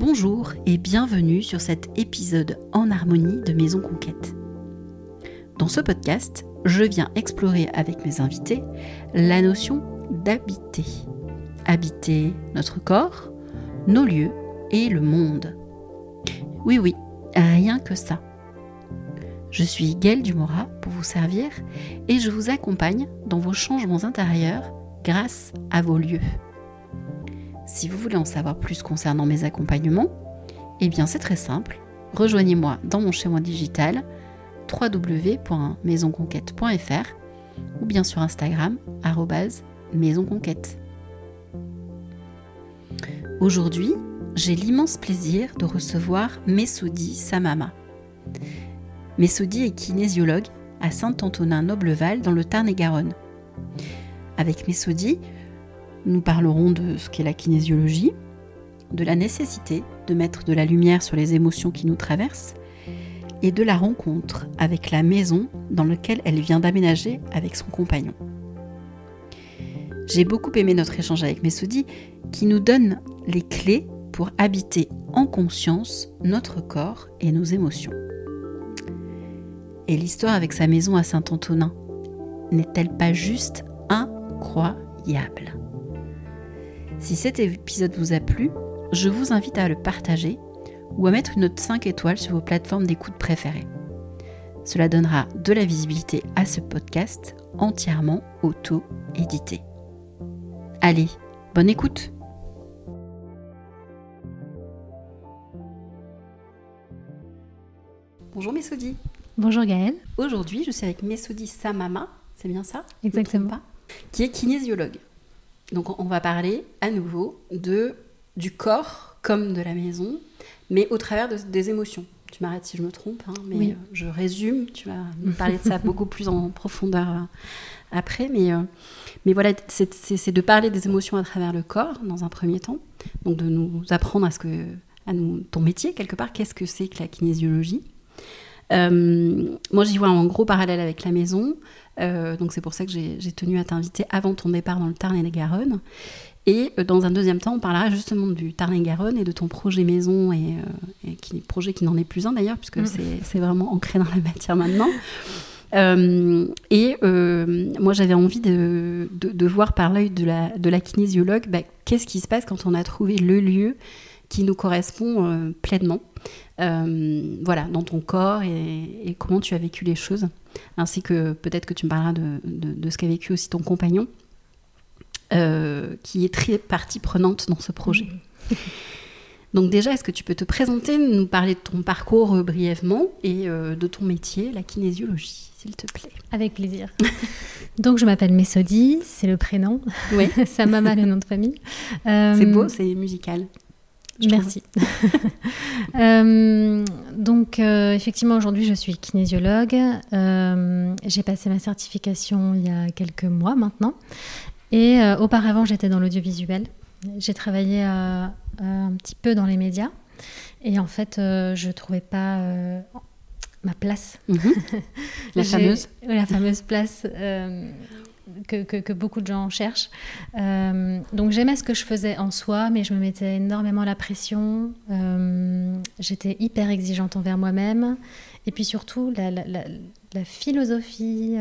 Bonjour et bienvenue sur cet épisode en harmonie de Maison Conquête. Dans ce podcast, je viens explorer avec mes invités la notion d'habiter. Habiter notre corps, nos lieux et le monde. Oui, oui, rien que ça. Je suis Gaëlle Dumora pour vous servir et je vous accompagne dans vos changements intérieurs grâce à vos lieux. Si vous voulez en savoir plus concernant mes accompagnements, eh bien c'est très simple. Rejoignez-moi dans mon schéma digital www.maisonconquête.fr ou bien sur Instagram maisonconquête. Aujourd'hui, j'ai l'immense plaisir de recevoir Messoudi Samama. Messoudi est kinésiologue à Saint-Antonin-Nobleval dans le Tarn-et-Garonne. Avec Messoudi, nous parlerons de ce qu'est la kinésiologie, de la nécessité de mettre de la lumière sur les émotions qui nous traversent et de la rencontre avec la maison dans laquelle elle vient d'aménager avec son compagnon. J'ai beaucoup aimé notre échange avec Messoudi qui nous donne les clés pour habiter en conscience notre corps et nos émotions. Et l'histoire avec sa maison à Saint-Antonin n'est-elle pas juste incroyable? Si cet épisode vous a plu, je vous invite à le partager ou à mettre une note 5 étoiles sur vos plateformes d'écoute préférées. Cela donnera de la visibilité à ce podcast entièrement auto-édité. Allez, bonne écoute Bonjour Messoudi. Bonjour Gaëlle. Aujourd'hui, je suis avec Messoudi Samama, c'est bien ça? Exactement. Qui est kinésiologue. Donc on va parler à nouveau de du corps comme de la maison, mais au travers des émotions. Tu m'arrêtes si je me trompe, hein, mais euh, je résume. Tu vas me parler de ça beaucoup plus en profondeur euh, après. Mais, euh, mais voilà, c'est de parler des émotions à travers le corps dans un premier temps. Donc de nous apprendre à ce que à nous, ton métier quelque part. Qu'est-ce que c'est que la kinésiologie? Moi, j'y vois un gros parallèle avec la maison. donc c'est pour ça que j'ai tenu à t'inviter avant ton départ dans le Tarn et la Garonne. Et euh, dans un deuxième temps, on parlera justement du Tarn-et-Garonne et de ton projet maison, et, euh, qui, projet qui n'en est plus un d'ailleurs, puisque mm. c'est vraiment ancré dans la matière maintenant. Euh, et moi, j'avais envie de, de, voir par l'œil de la, de la kinésiologue bah, qu'est-ce qui se passe quand on a trouvé le lieu qui nous correspond pleinement. voilà, dans ton corps et, et, comment tu as vécu les choses, ainsi que peut-être que tu me parleras de, de ce qu'a vécu aussi ton compagnon. Euh, qui est très partie prenante dans ce projet. Donc déjà, est-ce que tu peux te présenter, nous parler de ton parcours euh, brièvement et euh, de ton métier, la kinésiologie, s'il te plaît? Avec plaisir. Donc je m'appelle Messodi, c'est le prénom. Oui. Ça m'a mal le nom de famille. C'est beau, c'est musical. Merci. donc, effectivement, aujourd'hui, je suis kinésiologue. J'ai passé ma certification il y a quelques mois maintenant. Et euh, auparavant, j'étais dans l'audiovisuel. J'ai travaillé euh, un petit peu dans les médias. Et en fait, euh, je ne trouvais pas ma place. Mhm. la fameuse La fameuse place que, que, beaucoup de gens cherchent. donc j'aimais ce que je faisais en soi, mais je me mettais énormément la pression. J'étais hyper exigeante envers moi-même. Et puis surtout, la, la, la, philosophie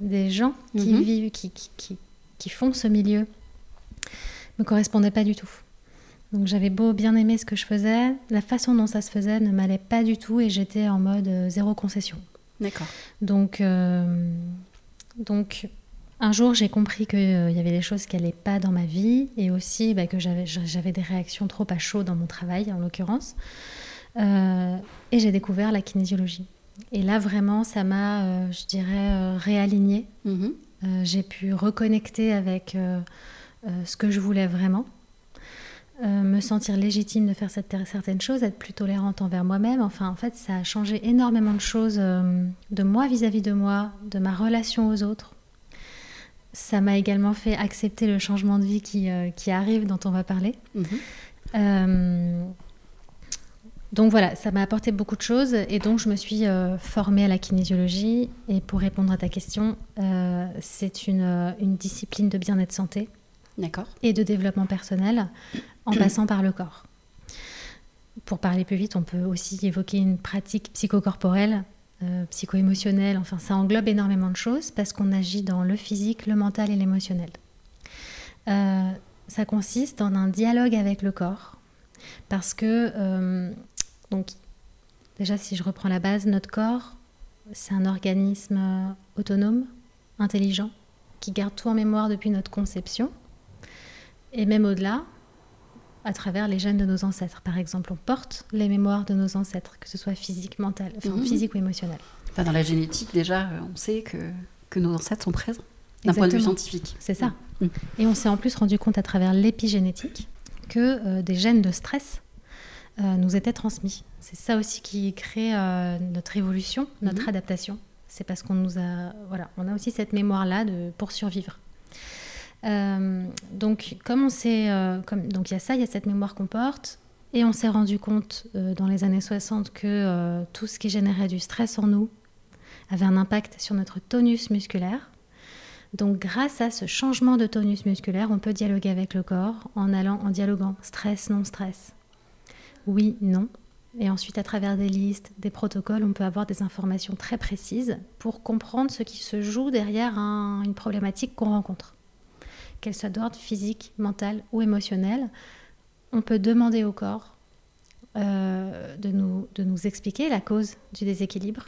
des gens qui mhm. vivent, qui, qui, qui font ce milieu me correspondait pas du tout. Donc j'avais beau bien aimer ce que je faisais, la façon dont ça se faisait ne m'allait pas du tout et j'étais en mode euh, zéro concession. D'accord. Donc, euh, donc un jour j'ai compris qu'il euh, y avait des choses qui n'allaient pas dans ma vie et aussi bah, que j'avais des réactions trop à chaud dans mon travail en l'occurrence. et j'ai découvert la kinésiologie. Et là vraiment ça m'a, je dirais, réaligné. Mm-hmm. Euh, j'ai pu reconnecter avec euh, euh, ce que je voulais vraiment, me sentir légitime de faire cette, certaines choses, être plus tolérante envers moi-même. Enfin, en fait, ça a changé énormément de choses de moi vis-à-vis de moi, de ma relation aux autres. Ça m'a également fait accepter le changement de vie qui, qui arrive, dont on va parler. Mhm. Donc voilà, ça m'a apporté beaucoup de choses et donc je me suis euh, formée à la kinésiologie. Et pour répondre à ta question, euh, c'est une, euh, une, discipline de bien-être santé et de développement personnel en passant par le corps. pour parler plus vite, on peut aussi évoquer une pratique psychocorporelle, euh, psycho-émotionnelle, enfin ça englobe énormément de choses parce qu'on agit dans le physique, le mental et l'émotionnel. Euh, ça consiste en un dialogue avec le corps parce que, euh, donc, déjà si je reprends la base, notre corps, c'est un organisme autonome, intelligent, qui garde tout en mémoire depuis notre conception. Et même au-delà, à travers les gènes de nos ancêtres. Par exemple, on porte les mémoires de nos ancêtres, que ce soit physique, mental, enfin mhm. physique ou émotionnel. dans la génétique, déjà, euh, on sait que, que nos ancêtres sont présents, d'un point de vue scientifique. C'est ça. Mhm. Et on s'est en plus rendu compte à travers l'épigénétique que euh, des gènes de stress euh, nous étaient transmis. C'est ça aussi qui crée notre évolution, notre mhm. adaptation. C'est parce qu'on nous a, voilà, on a aussi cette mémoire-là de pour survivre. Euh, donc, comme on sait, euh, donc il y a ça, il y a cette mémoire qu'on porte, et on s'est rendu compte euh, dans les années 60 que tout ce qui générait du stress en nous avait un impact sur notre tonus musculaire. Donc, grâce à ce changement de tonus musculaire, on peut dialoguer avec le corps en allant en dialoguant stress, non stress. Oui, non. Et ensuite, à travers des listes, des protocoles, on peut avoir des informations très précises pour comprendre ce qui se joue derrière une problématique qu'on rencontre qu'elle soit d'ordre physique, mental ou émotionnel, on peut demander au corps euh, de, nous, de nous expliquer la cause du déséquilibre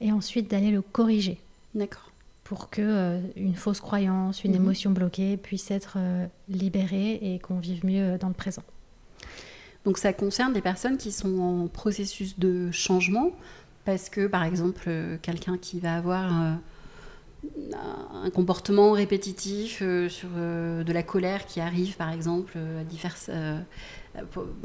et ensuite d'aller le corriger. D'accord. Pour que euh, une fausse croyance, une mhm. émotion bloquée puisse être euh, libérée et qu'on vive mieux dans le présent. Donc ça concerne des personnes qui sont en processus de changement parce que par exemple quelqu'un qui va avoir un comportement répétitif euh, sur euh, de la colère qui arrive par exemple euh, à divers,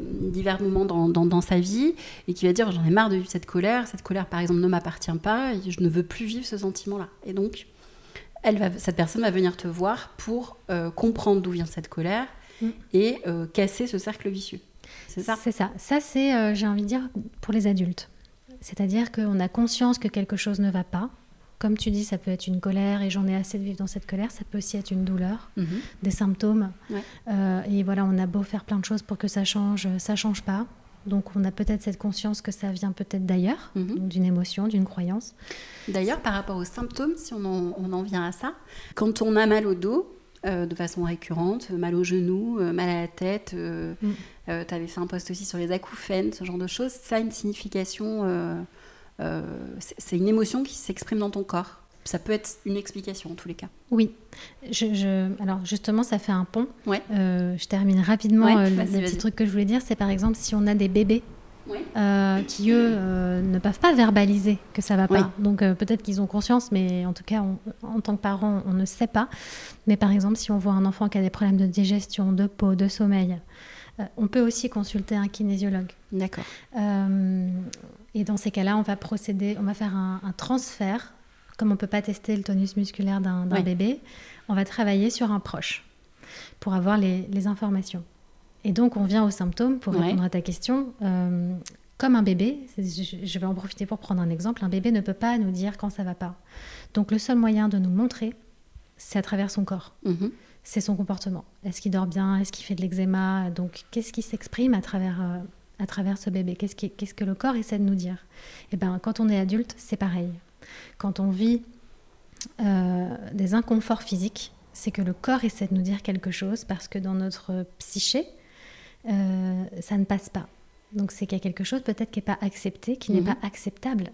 divers moments dans, dans, sa vie et qui va dire j'en ai marre de vivre cette colère, cette colère par exemple ne m'appartient pas et je ne veux plus vivre ce sentiment-là. Et donc elle va, cette personne va venir te voir pour comprendre d'où vient cette colère mm. et casser ce cercle vicieux. C'est ça? C'est ça. Ça c'est, j'ai envie de dire, pour les adultes. C'est-à-dire qu'on a conscience que quelque chose ne va pas, comme tu dis, ça peut être une colère et j'en ai assez de vivre dans cette colère. Ça peut aussi être une douleur, mhm. des symptômes. Euh, et voilà, on a beau faire plein de choses pour que ça change, ça change pas. Donc on a peut-être cette conscience que ça vient peut-être d'ailleurs, mhm. d'une émotion, d'une croyance. D'ailleurs, par rapport aux symptômes, si on en, vient à ça, quand on a mal au dos, euh, de façon récurrente, mal au genou, euh, mal à la tête, mm. tu avais fait un post aussi sur les acouphènes, ce genre de choses, ça a une signification euh, c'est une émotion qui s'exprime dans ton corps. Ça peut être une explication en tous les cas. Oui. Je, alors justement, ça fait un pont. Ouais. Euh, je termine rapidement. Euh, le, petit truc que je voulais dire, c'est par exemple si on a des bébés qui eux ne peuvent pas verbaliser que ça va pas. Donc peut-être qu'ils ont conscience, mais en tout cas en tant que parent, on ne sait pas. Mais par exemple, si on voit un enfant qui a des problèmes de digestion, de peau, de sommeil, on peut aussi consulter un kinésiologue. D'accord. Et dans ces cas-là, on va procéder, on va faire un, transfert. Comme on ne peut pas tester le tonus musculaire d'un bébé, on va travailler sur un proche pour avoir les, informations. Et donc, on vient aux symptômes pour répondre à ta question. Euh, comme un bébé, je vais en profiter pour prendre un exemple, un bébé ne peut pas nous dire quand ça va pas. Donc, le seul moyen de nous montrer, c'est à travers son corps. Mhm. C'est son comportement. Est-ce qu'il dort bien? Est-ce qu'il fait de l'eczéma? Donc, qu'est-ce qui s'exprime à travers euh, à travers ce bébé Qu'est-ce, que le corps essaie de nous dire? Eh bien, quand on est adulte, c'est pareil. Quand on vit euh, des inconforts physiques, c'est que le corps essaie de nous dire quelque chose parce que dans notre psyché, euh, ça ne passe pas. Donc c'est qu'il y a quelque chose peut-être qui n'est pas accepté, qui n'est mhm. pas acceptable.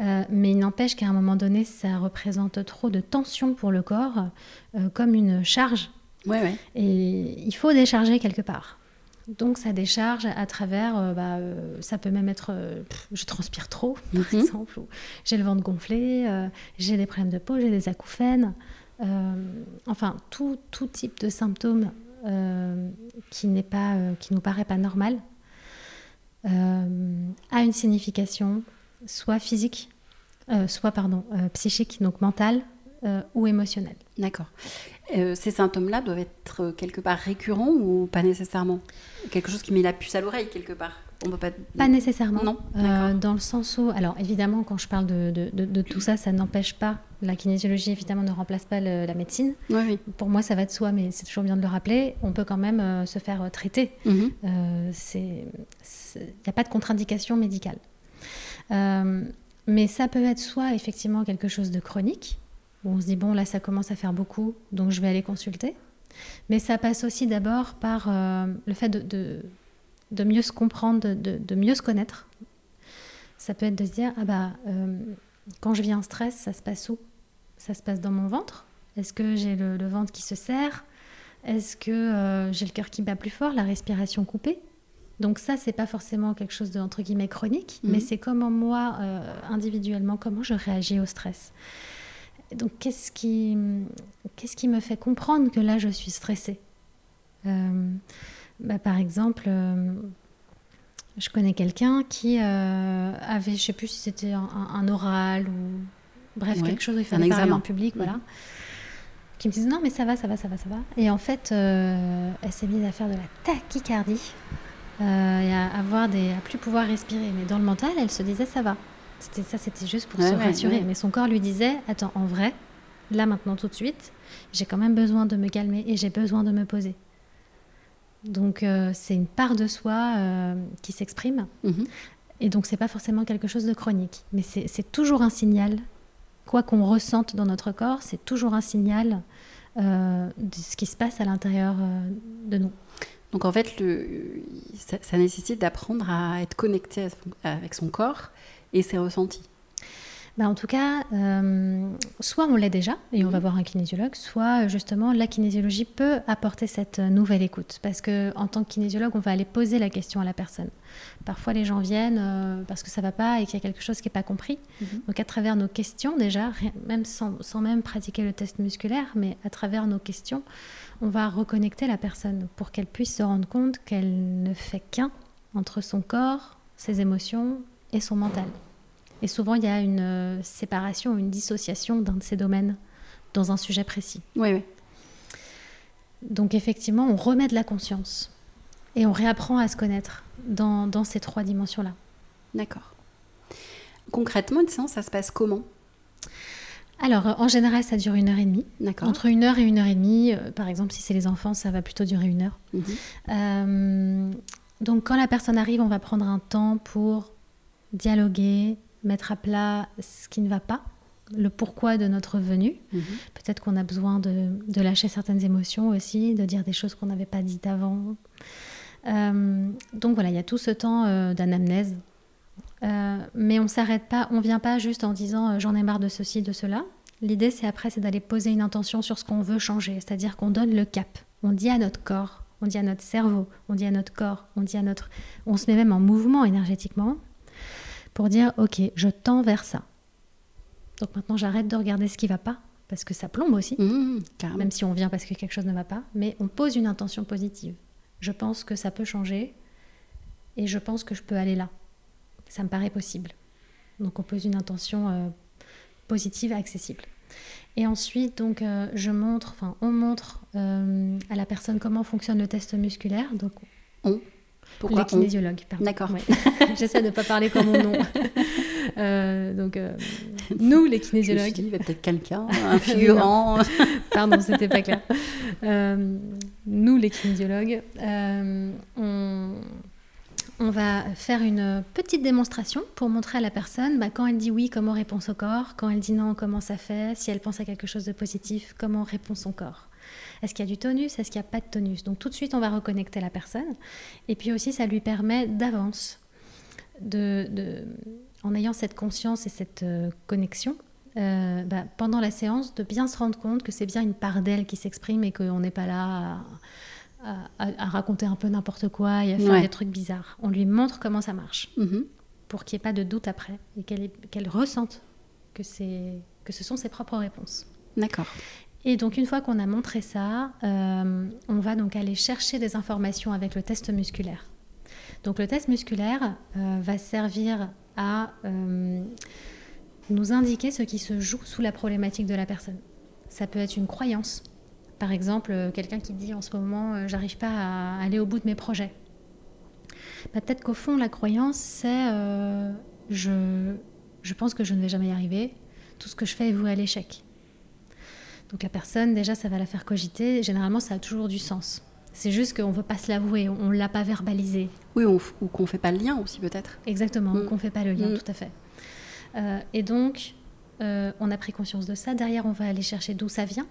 Euh, mais il n'empêche qu'à un moment donné, ça représente trop de tension pour le corps, comme une charge. Ouais, ouais. Et il faut décharger quelque part. Donc ça décharge à travers, euh, bah, euh, ça peut même être, euh, je transpire trop par mhm. exemple, j'ai le ventre gonflé, j'ai des problèmes de peau, j'ai des acouphènes, enfin tout, tout, type de symptômes qui n'est pas, qui nous paraît pas normal, a une signification soit physique, soit pardon, psychique, donc mentale ou émotionnelle. D'accord. Euh, ces symptômes-là doivent être quelque part récurrents ou pas nécessairement? Quelque chose qui met la puce à l'oreille quelque part on peut pas... pas nécessairement. Non. Euh, dans le sens où, alors évidemment, quand je parle de, de, de, tout ça, ça n'empêche pas la kinésiologie. Évidemment, ne remplace pas la médecine. Oui, oui. Pour moi, ça va de soi, mais c'est toujours bien de le rappeler. On peut quand même euh, se faire traiter. Mhm. Il n'y a pas de contre-indication médicale. mais ça peut être soit effectivement quelque chose de chronique, où on se dit, bon, là, ça commence à faire beaucoup, donc je vais aller consulter. Mais ça passe aussi d'abord par euh, le fait de, de, mieux se comprendre, de, de, mieux se connaître. Ça peut être de se dire, ah bah, euh, quand je vis en stress, ça se passe où? Ça se passe dans mon ventre? Est-ce que j'ai le, ventre qui se serre? Est-ce que euh, j'ai le cœur qui bat plus fort, la respiration coupée? Donc ça, c'est pas forcément quelque chose de entre guillemets chronique, mais mhm. c'est comment moi, individuellement, comment je réagis au stress donc, qu'est-ce qui, qu'est-ce qui me fait comprendre que là, je suis stressée euh, bah, Par exemple, euh, je connais quelqu'un qui euh, avait, je sais plus si c'était un, oral ou bref, quelque chose, il fallait un examen en public, voilà. Qui me disait non, mais ça va, ça va, ça va, ça va. Et en fait, elle s'est mise à faire de la tachycardie et à avoir des, à plus pouvoir respirer. Mais dans le mental, elle se disait ça va. C'était ça, c'était juste pour se rassurer. Mais son corps lui disait Attends, en vrai, là maintenant tout de suite, j'ai quand même besoin de me calmer et j'ai besoin de me poser. Donc euh, c'est une part de soi euh, qui s'exprime. Mhm. Et donc c'est pas forcément quelque chose de chronique, mais c'est toujours un signal. Quoi qu'on ressente dans notre corps, c'est toujours un signal euh, de ce qui se passe à l'intérieur de nous. Donc en fait, le, ça, ça nécessite d'apprendre à être connecté avec son corps et ses ressentis bah en tout cas, euh, soit on l'est déjà et on va mhm. voir un kinésiologue, soit justement la kinésiologie peut apporter cette nouvelle écoute. Parce que en tant que kinésiologue, on va aller poser la question à la personne. Parfois, les gens viennent euh, parce que ça va pas et qu'il y a quelque chose qui n'est pas compris. Mhm. Donc, à travers nos questions, déjà, même sans, sans, même pratiquer le test musculaire, mais à travers nos questions, on va reconnecter la personne pour qu'elle puisse se rendre compte qu'elle ne fait qu'un entre son corps, ses émotions et son mental. Et souvent, il y a une euh, séparation, une dissociation d'un de ces domaines dans un sujet précis. Oui, oui. Donc effectivement, on remet de la conscience et on réapprend à se connaître dans, dans ces trois dimensions-là. D'accord. Concrètement, une séance, ça se passe comment? Alors, euh, en général, ça dure une heure et demie. D'accord. Entre une heure et une heure et demie, euh, par exemple, si c'est les enfants, ça va plutôt durer une heure. Mhm. donc, quand la personne arrive, on va prendre un temps pour dialoguer, mettre à plat ce qui ne va pas, le pourquoi de notre venue. Mhm. Peut-être qu'on a besoin de, lâcher certaines émotions aussi, de dire des choses qu'on n'avait pas dites avant. Euh, donc voilà, il y a tout ce temps euh, d'anamnèse. Euh, mais on s'arrête pas, on vient pas juste en disant j'en ai marre de ceci, de cela. L'idée, c'est après, c'est d'aller poser une intention sur ce qu'on veut changer, c'est-à-dire qu'on donne le cap. On dit à notre corps, on dit à notre cerveau, on dit à notre corps, on dit à notre, on se met même en mouvement énergétiquement pour dire ok, je tends vers ça. Donc maintenant j'arrête de regarder ce qui va pas parce que ça plombe aussi, mmh, même si on vient parce que quelque chose ne va pas, mais on pose une intention positive. Je pense que ça peut changer et je pense que je peux aller là. Ça me paraît possible. Donc on pose une intention euh, positive et accessible. Et ensuite, donc, euh, je montre, enfin, on montre euh, à la personne comment fonctionne le test musculaire. Donc, on, pourquoi Les kinésiologues, D'accord. J'essaie de ne pas parler comme mon nom. Euh, donc, euh, nous, les kinésiologues. il y a peut-être quelqu'un, un figurant. Pardon, c'était pas clair. Euh, nous, les kinésiologues, on, on, va faire une petite démonstration pour montrer à la personne bah, quand elle dit oui, comment répond son corps, quand elle dit non, comment ça fait, si elle pense à quelque chose de positif, comment répond son corps. Est-ce qu'il y a du tonus Est-ce qu'il n'y a pas de tonus Donc tout de suite, on va reconnecter la personne. Et puis aussi, ça lui permet d'avance, de, en ayant cette conscience et cette euh, connexion, euh, bah, pendant la séance, de bien se rendre compte que c'est bien une part d'elle qui s'exprime et qu'on n'est pas là à, raconter un peu n'importe quoi et à faire des trucs bizarres. On lui montre comment ça marche mm-hmm. pour qu'il n'y ait pas de doute après et qu'elle ressente que, que ce sont ses propres réponses. D'accord. Et donc une fois qu'on a montré ça, euh, on va donc aller chercher des informations avec le test musculaire. Donc le test musculaire euh, va servir à euh, nous indiquer ce qui se joue sous la problématique de la personne. Ça peut être une croyance. Par exemple, quelqu'un qui dit en ce moment, j'arrive pas à aller au bout de mes projets. Bah, Peut-être qu'au fond, la croyance, c'est je, je pense que je ne vais jamais y arriver. Tout ce que je fais est voué à l'échec. Donc la personne, déjà, ça va la faire cogiter. Généralement, ça a toujours du sens. C'est juste qu'on ne veut pas se l'avouer, on ne l'a pas verbalisé. Oui, on ou qu'on fait pas le lien aussi peut-être. Exactement, Mm. qu'on ne fait pas le lien, Mm. tout à fait. Euh, et donc, euh, on a pris conscience de ça. Derrière, on va aller chercher d'où ça vient.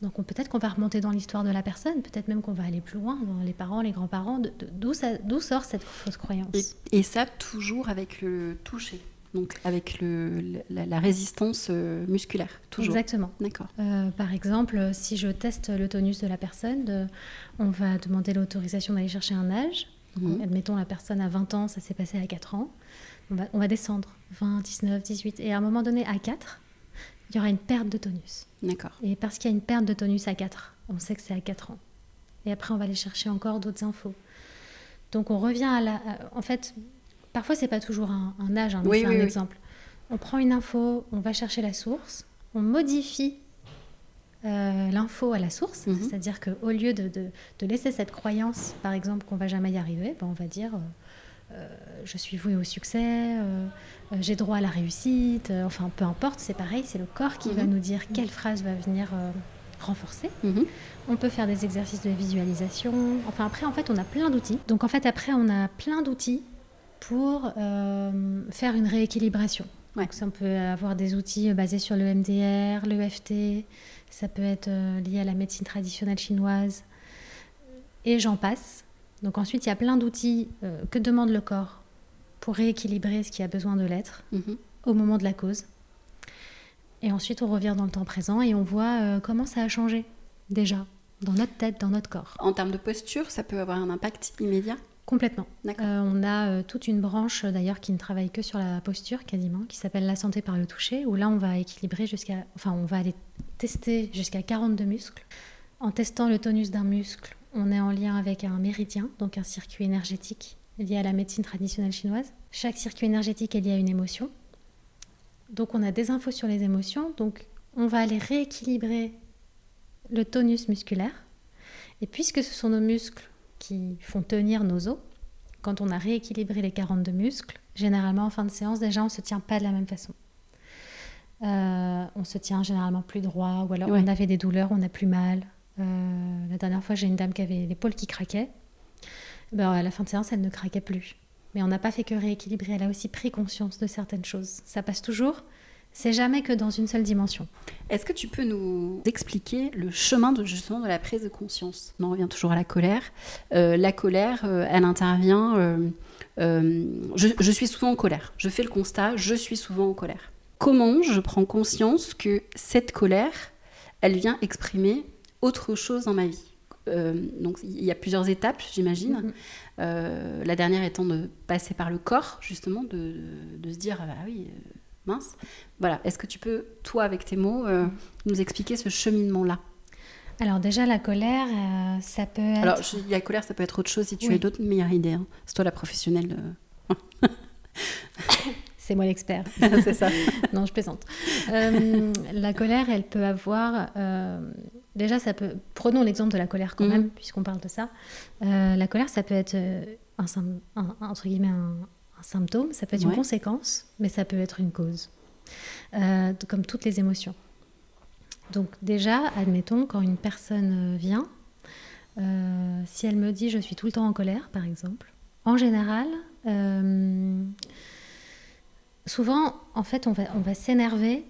Donc, on- peut-être qu'on va remonter dans l'histoire de la personne, peut-être même qu'on va aller plus loin, dans les parents, les grands-parents, d'où sort cette fausse croyance. Et, et ça toujours avec le toucher, donc avec le, la, la résistance euh, musculaire, toujours. Exactement. D'accord. Euh, par exemple, si je teste le tonus de la personne, de- on va demander l'autorisation d'aller chercher un âge. Mhm. Admettons, la personne a 20 ans, ça s'est passé à 4 ans. On va, on va descendre 20, 19, 18. Et à un moment donné, à 4, il y aura une perte de tonus. D'accord. Et parce qu'il y a une perte de tonus à 4, on sait que c'est à 4 ans. Et après, on va aller chercher encore d'autres infos. Donc, on revient à la. à- en fait, parfois, c'est pas toujours un, un âge, hein, mais Oui, c'est oui, un oui. exemple. On prend une info, on va chercher la source, on modifie euh, l'info à la source, Mhm. c'est-à-dire qu'au lieu de, de- de laisser cette croyance, par exemple, qu'on va jamais y arriver, ben, on va dire. euh, euh, je suis vouée au succès, euh, j'ai droit à la réussite, enfin peu importe, c'est pareil, c'est le corps qui va Mhm. nous dire quelle phrase va venir renforcer. Mhm. On peut faire des exercices de visualisation. Enfin, après, en fait, on a plein d'outils. Donc, en fait, après, on a plein d'outils pour euh, faire une rééquilibration. Ouais. Donc, ça, on peut avoir des outils basés sur le MDR, le FT. Ça peut être euh, lié à la médecine traditionnelle chinoise. Et j'en passe. Donc, ensuite, il y a plein d'outils euh, que demande le corps pour rééquilibrer ce qui a besoin de l'être Mhm. au moment de la cause. Et ensuite, on revient dans le temps présent et on voit euh, comment ça a changé déjà dans notre tête, dans notre corps. En termes de posture, ça peut avoir un impact immédiat? Complètement. Euh, on a euh, toute une branche euh, d'ailleurs qui ne travaille que sur la posture quasiment, qui s'appelle la santé par le toucher, où là on va équilibrer jusqu'à, enfin on va aller tester jusqu'à 42 muscles. En testant le tonus d'un muscle, on est en lien avec un méridien, donc un circuit énergétique lié à la médecine traditionnelle chinoise. Chaque circuit énergétique est lié à une émotion. Donc on a des infos sur les émotions, donc on va aller rééquilibrer le tonus musculaire. Et puisque ce sont nos muscles qui font tenir nos os, quand on a rééquilibré les 42 muscles, généralement en fin de séance, déjà on ne se tient pas de la même façon. Euh, on se tient généralement plus droit, ou alors Ouais. on avait des douleurs, on a plus mal. Euh, la dernière fois, j'ai une dame qui avait l'épaule qui craquait. Ben, à la fin de séance, elle ne craquait plus. Mais on n'a pas fait que rééquilibrer, elle a aussi pris conscience de certaines choses. Ça passe toujours, c'est jamais que dans une seule dimension. Est-ce que tu peux nous expliquer le chemin de justement de la prise de conscience? On en revient toujours à la colère. Euh, la colère, euh, elle intervient. euh, je, je suis souvent en colère. Je fais le constat, je suis souvent en colère. Comment je prends conscience que cette colère, elle vient exprimer autre chose dans ma vie? Donc il y a plusieurs étapes, j'imagine. Mhm. Euh, la dernière étant de passer par le corps, justement, de, de se dire ah bah oui, mince. Voilà. Est-ce que tu peux, toi, avec tes mots, euh, nous expliquer ce cheminement-là? Alors déjà, la colère, euh, ça peut être... Alors, je la colère, ça peut être autre chose si tu Oui. as d'autres meilleures idées. hein. C'est toi la professionnelle. euh. C'est moi l'expert. C'est ça. non, je plaisante. Euh, la colère, elle peut avoir. euh, déjà, ça peut. Prenons l'exemple de la colère quand Mhm. même, puisqu'on parle de ça. La colère, ça peut être un- entre guillemets un, un symptôme, ça peut être Ouais. une conséquence, mais ça peut être une cause, Euh, comme toutes les émotions. Donc déjà, admettons quand une personne euh, vient, euh, si elle me dit je suis tout le temps en colère, par exemple, en général. euh, souvent, en fait, on va, on va s'énerver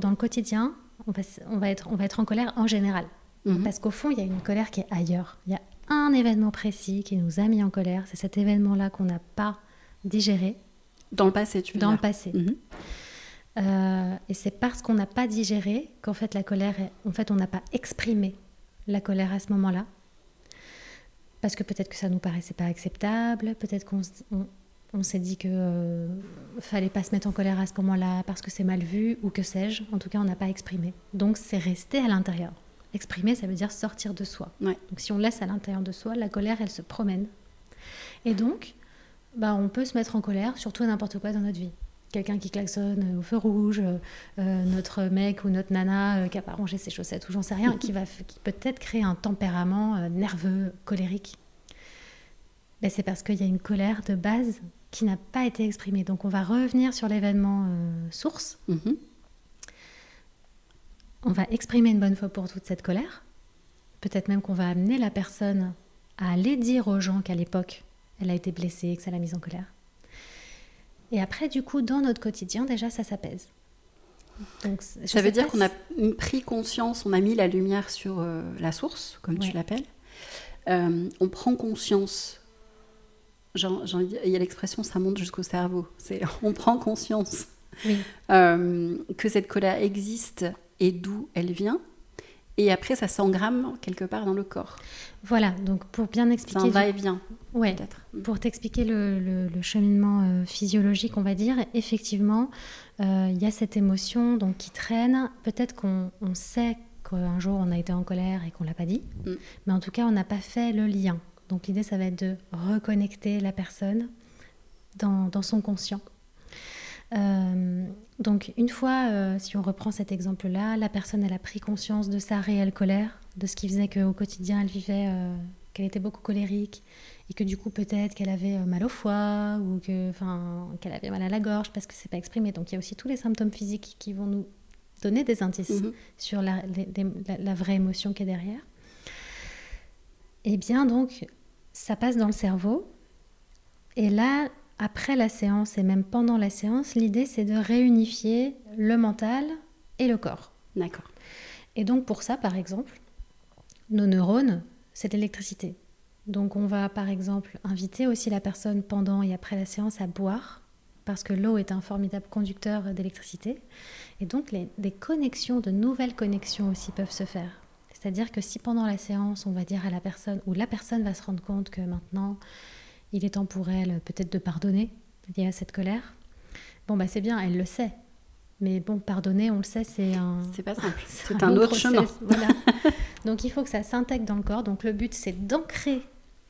dans le quotidien. On va, s- on, va être, on va être en colère en général. Mhm. Parce qu'au fond, il y a une colère qui est ailleurs. Il y a un événement précis qui nous a mis en colère. C'est cet événement-là qu'on n'a pas digéré Dans le passé, tu veux dans le passé. Mhm. Euh, et c'est parce qu'on n'a pas digéré qu'en fait la colère, est- en fait on n'a pas exprimé la colère à ce moment-là. Parce que peut-être que ça nous paraissait pas acceptable, peut-être qu'on on, on s'est dit que euh, fallait pas se mettre en colère à ce moment-là parce que c'est mal vu ou que sais-je. En tout cas, on n'a pas exprimé. Donc c'est resté à l'intérieur. Exprimer, ça veut dire sortir de soi. Ouais. Donc si on laisse à l'intérieur de soi, la colère, elle se promène. Et donc, bah, on peut se mettre en colère sur tout et n'importe quoi dans notre vie. quelqu'un qui klaxonne au feu rouge, notre mec ou notre nana qui n'a pas rangé ses chaussettes ou j'en sais rien, qui va qui peut-être créer un tempérament nerveux, colérique. Ben, c'est parce qu'il y a une colère de base qui n'a pas été exprimée. Donc on va revenir sur l'événement source. Mhm. On va exprimer une bonne fois pour toute cette colère. Peut-être même qu'on va amener la personne à aller dire aux gens qu'à l'époque, elle a été blessée, que ça l'a mise en colère. Et après, du coup, dans notre quotidien, déjà, ça s'apaise. Donc, ça veut dire qu'on a pris conscience, on a mis la lumière sur euh, la source, comme tu l'appelles. Euh, on prend conscience. Genre, il y a l'expression ça monte jusqu'au cerveau. C'est on prend conscience euh, que cette colère existe et d'où elle vient. Et après, ça s'engramme quelque part dans le corps. Voilà, donc pour bien expliquer. Ça va et vient. Ouais, peut-être. Pour t'expliquer le, cheminement euh, physiologique, on va dire, effectivement, euh, il y a cette émotion donc, qui traîne. Peut-être qu'on sait qu'un jour on a été en colère et qu'on ne l'a pas dit, mm. mais en tout cas, on n'a pas fait le lien. Donc l'idée, ça va être de reconnecter la personne dans, dans son conscient. Euh, donc une fois, euh, si on reprend cet exemple-là, la personne elle a pris conscience de sa réelle colère, de ce qui faisait qu'au quotidien elle vivait, euh, qu'elle était beaucoup colérique et que du coup peut-être qu'elle avait mal au foie ou que, qu'elle avait mal à la gorge parce que c'est pas exprimé. Donc il y a aussi tous les symptômes physiques qui vont nous donner des indices mhm. sur la, la, vraie émotion qui est derrière. Et eh bien donc ça passe dans le cerveau et là après la séance et même pendant la séance, l'idée c'est de réunifier le mental et le corps. D'accord. Et donc pour ça, par exemple, nos neurones, c'est l'électricité. Donc on va par exemple inviter aussi la personne pendant et après la séance à boire, parce que l'eau est un formidable conducteur d'électricité. Et donc les, des connexions, de nouvelles connexions aussi peuvent se faire. C'est-à-dire que si pendant la séance, on va dire à la personne, ou la personne va se rendre compte que maintenant, il est temps pour elle peut-être de pardonner lié à cette colère. Bon, bah c'est bien, elle le sait. Mais bon, pardonner, on le sait, c'est un. C'est pas simple. C'est un, autre chemin. Voilà. Donc il faut que ça s'intègre dans le corps. Donc le but, c'est d'ancrer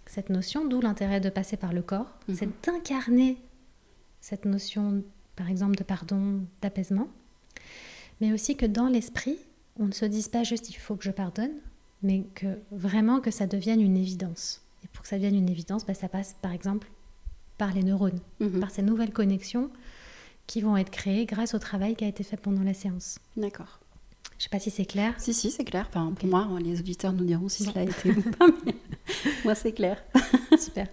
cette notion, d'où l'intérêt de passer par le corps. Mhm. C'est d'incarner cette notion, par exemple, de pardon, d'apaisement. Mais aussi que dans l'esprit, on ne se dise pas juste il faut que je pardonne, mais que vraiment que ça devienne une évidence. Et pour que ça devienne une évidence, bah, ça passe par exemple par les neurones, mhm. par ces nouvelles connexions qui vont être créées grâce au travail qui a été fait pendant la séance. D'accord. Je ne sais pas si c'est clair. Si, si, c'est clair. Enfin, Pour moi, les auditeurs nous diront si cela a été ou pas, mais moi, c'est clair. Super.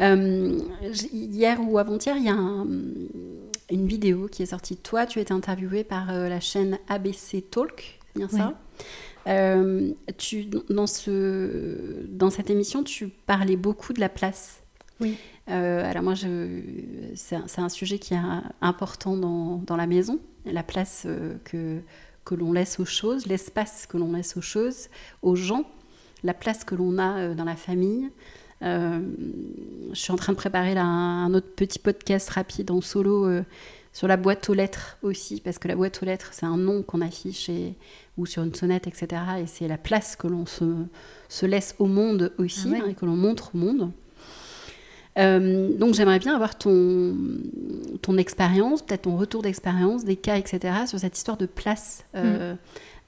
Euh, hier ou avant-hier, il y a une vidéo qui est sortie de toi. Tu as été interviewée par euh, la chaîne ABC Talk, bien ça? Euh, tu, dans, ce, dans cette émission, tu parlais beaucoup de la place. Oui. Euh, alors moi, c'est un, un, sujet qui est important dans, dans la maison, la place euh, que, que l'on laisse aux choses, l'espace que l'on laisse aux choses, aux gens, la place que l'on a dans la famille. je suis en train de préparer là, un, un, autre petit podcast rapide en solo sur la boîte aux lettres aussi, parce que la boîte aux lettres, c'est un nom qu'on affiche ou sur une sonnette, etc. Et c'est la place que l'on se, se, laisse au monde aussi, ah hein, et que l'on montre au monde. Euh, donc j'aimerais bien avoir ton, ton expérience, peut-être ton retour d'expérience, des cas, etc., sur cette histoire de place. Euh, mm.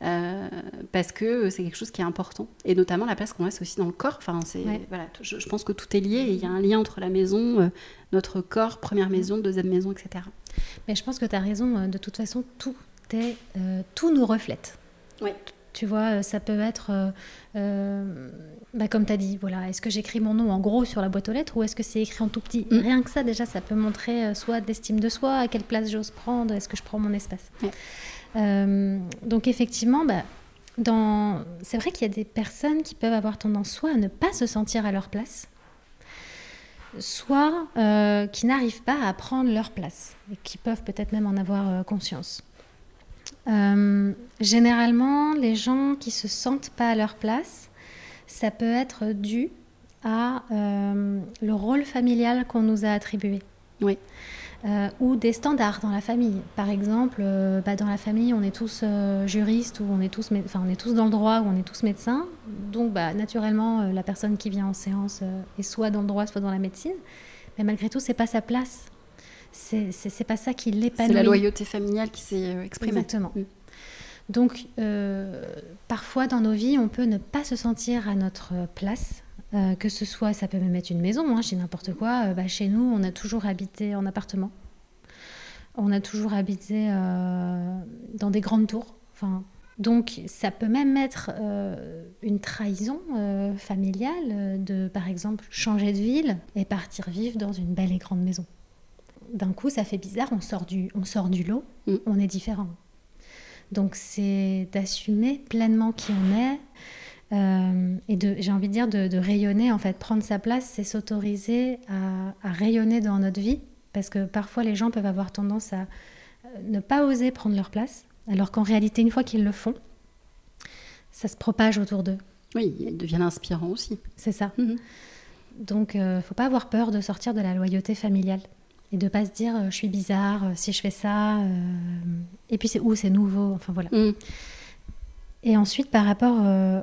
euh, parce que c'est quelque chose qui est important. Et notamment la place qu'on laisse aussi dans le corps. Enfin, c'est, voilà, je, je, pense que tout est lié il y a un lien entre la maison, notre corps, première maison, deuxième maison, etc. Mais je pense que tu as raison. De toute façon, tout, est, tout nous reflète. Oui. Tu vois, euh, ça peut être, bah, comme tu as dit, voilà, est-ce que j'écris mon nom en gros sur la boîte aux lettres ou est-ce que c'est écrit en tout petit? Mm. Rien que ça, déjà, ça peut montrer soit d'estime de soi, à quelle place j'ose prendre, est-ce que je prends mon espace? donc, effectivement, bah, dans... c'est vrai qu'il y a des personnes qui peuvent avoir tendance soit à ne pas se sentir à leur place, soit euh, qui n'arrivent pas à prendre leur place et qui peuvent peut-être même en avoir euh, conscience. Euh, généralement, les gens qui se sentent pas à leur place, ça peut être dû à le rôle familial qu'on nous a attribué. Oui. Euh, ou des standards dans la famille. Par exemple, euh, bah, dans la famille, on est tous euh, juristes ou on est tous, enfin, on est tous dans le droit ou on est tous médecins. Donc, bah, naturellement, la personne qui vient en séance est soit dans le droit, soit dans la médecine. Mais malgré tout, c'est pas sa place. C'est pas ça qui l'épanouit. C'est la loyauté familiale qui s'est euh, exprimée. Exactement. Mm. Donc, euh, parfois dans nos vies, on peut ne pas se sentir à notre place. Euh, que ce soit, ça peut même être une maison, hein, chez n'importe quoi. Bah, chez nous, on a toujours habité en appartement. On a toujours habité dans des grandes tours. Enfin, donc, ça peut même être une trahison familiale de, par exemple, changer de ville et partir vivre dans une belle et grande maison d'un coup, ça fait bizarre, on sort du, on sort du lot, mm. on est différent. Donc c'est d'assumer pleinement qui on est euh, et de, j'ai envie de dire, de, rayonner, en fait, prendre sa place, c'est s'autoriser à, rayonner dans notre vie, parce que parfois les gens peuvent avoir tendance à euh, ne pas oser prendre leur place, alors qu'en réalité, une fois qu'ils le font, ça se propage autour d'eux. Oui, ils deviennent inspirants aussi. C'est ça. Mm-hmm. Donc, il euh, ne faut pas avoir peur de sortir de la loyauté familiale et de pas se dire euh, je suis bizarre euh, si je fais ça euh, et puis c'est où c'est nouveau enfin voilà. Mm. et ensuite par rapport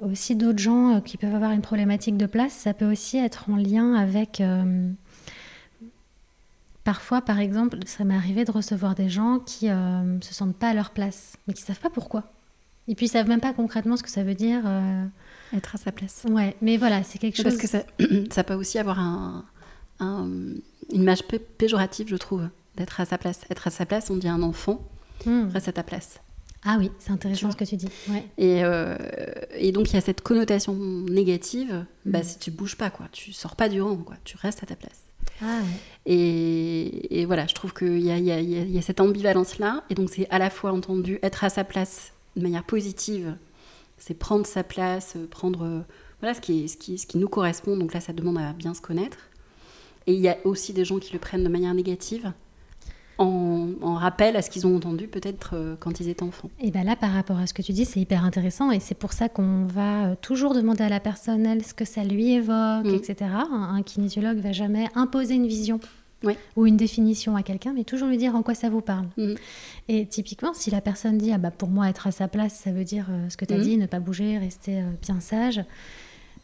aussi d'autres gens qui peuvent avoir une problématique de place ça peut aussi être en lien avec parfois par exemple ça m'est arrivé de recevoir des gens qui ne se sentent pas à leur place mais qui savent pas pourquoi. Et puis ils savent même pas concrètement ce que ça veut dire être à sa place. Ouais mais voilà c'est quelque chose parce que ça, ça peut aussi avoir un une image péjorative, je trouve, d'être à sa place. Être à sa place, on dit un enfant, hmm. reste à ta place. Ah oui, c'est intéressant ce que tu dis. Et, euh, et, donc il y a cette connotation négative. Bah, hmm. si tu bouges pas, quoi, tu sors pas du rang, quoi, tu restes à ta place. Ah et, et, voilà, je trouve qu'il y a, y, a, y a, cette ambivalence-là. Et donc c'est à la fois entendu être à sa place de manière positive, c'est prendre sa place, prendre voilà ce qui, ce, qui, ce qui nous correspond. Donc là, ça demande à bien se connaître. Et il y a aussi des gens qui le prennent de manière négative, en, rappel à ce qu'ils ont entendu peut-être euh, quand ils étaient enfants. Et bien là, par rapport à ce que tu dis, c'est hyper intéressant et c'est pour ça qu'on va euh, toujours demander à la personne, elle, ce que ça lui évoque, mm. etc. Un, un, kinésiologue va jamais imposer une vision. ou une définition à quelqu'un, mais toujours lui dire en quoi ça vous parle. Mm. Et typiquement, si la personne dit ah bah pour moi être à sa place, ça veut dire euh, ce que tu as mm. dit, ne pas bouger, rester bien sage,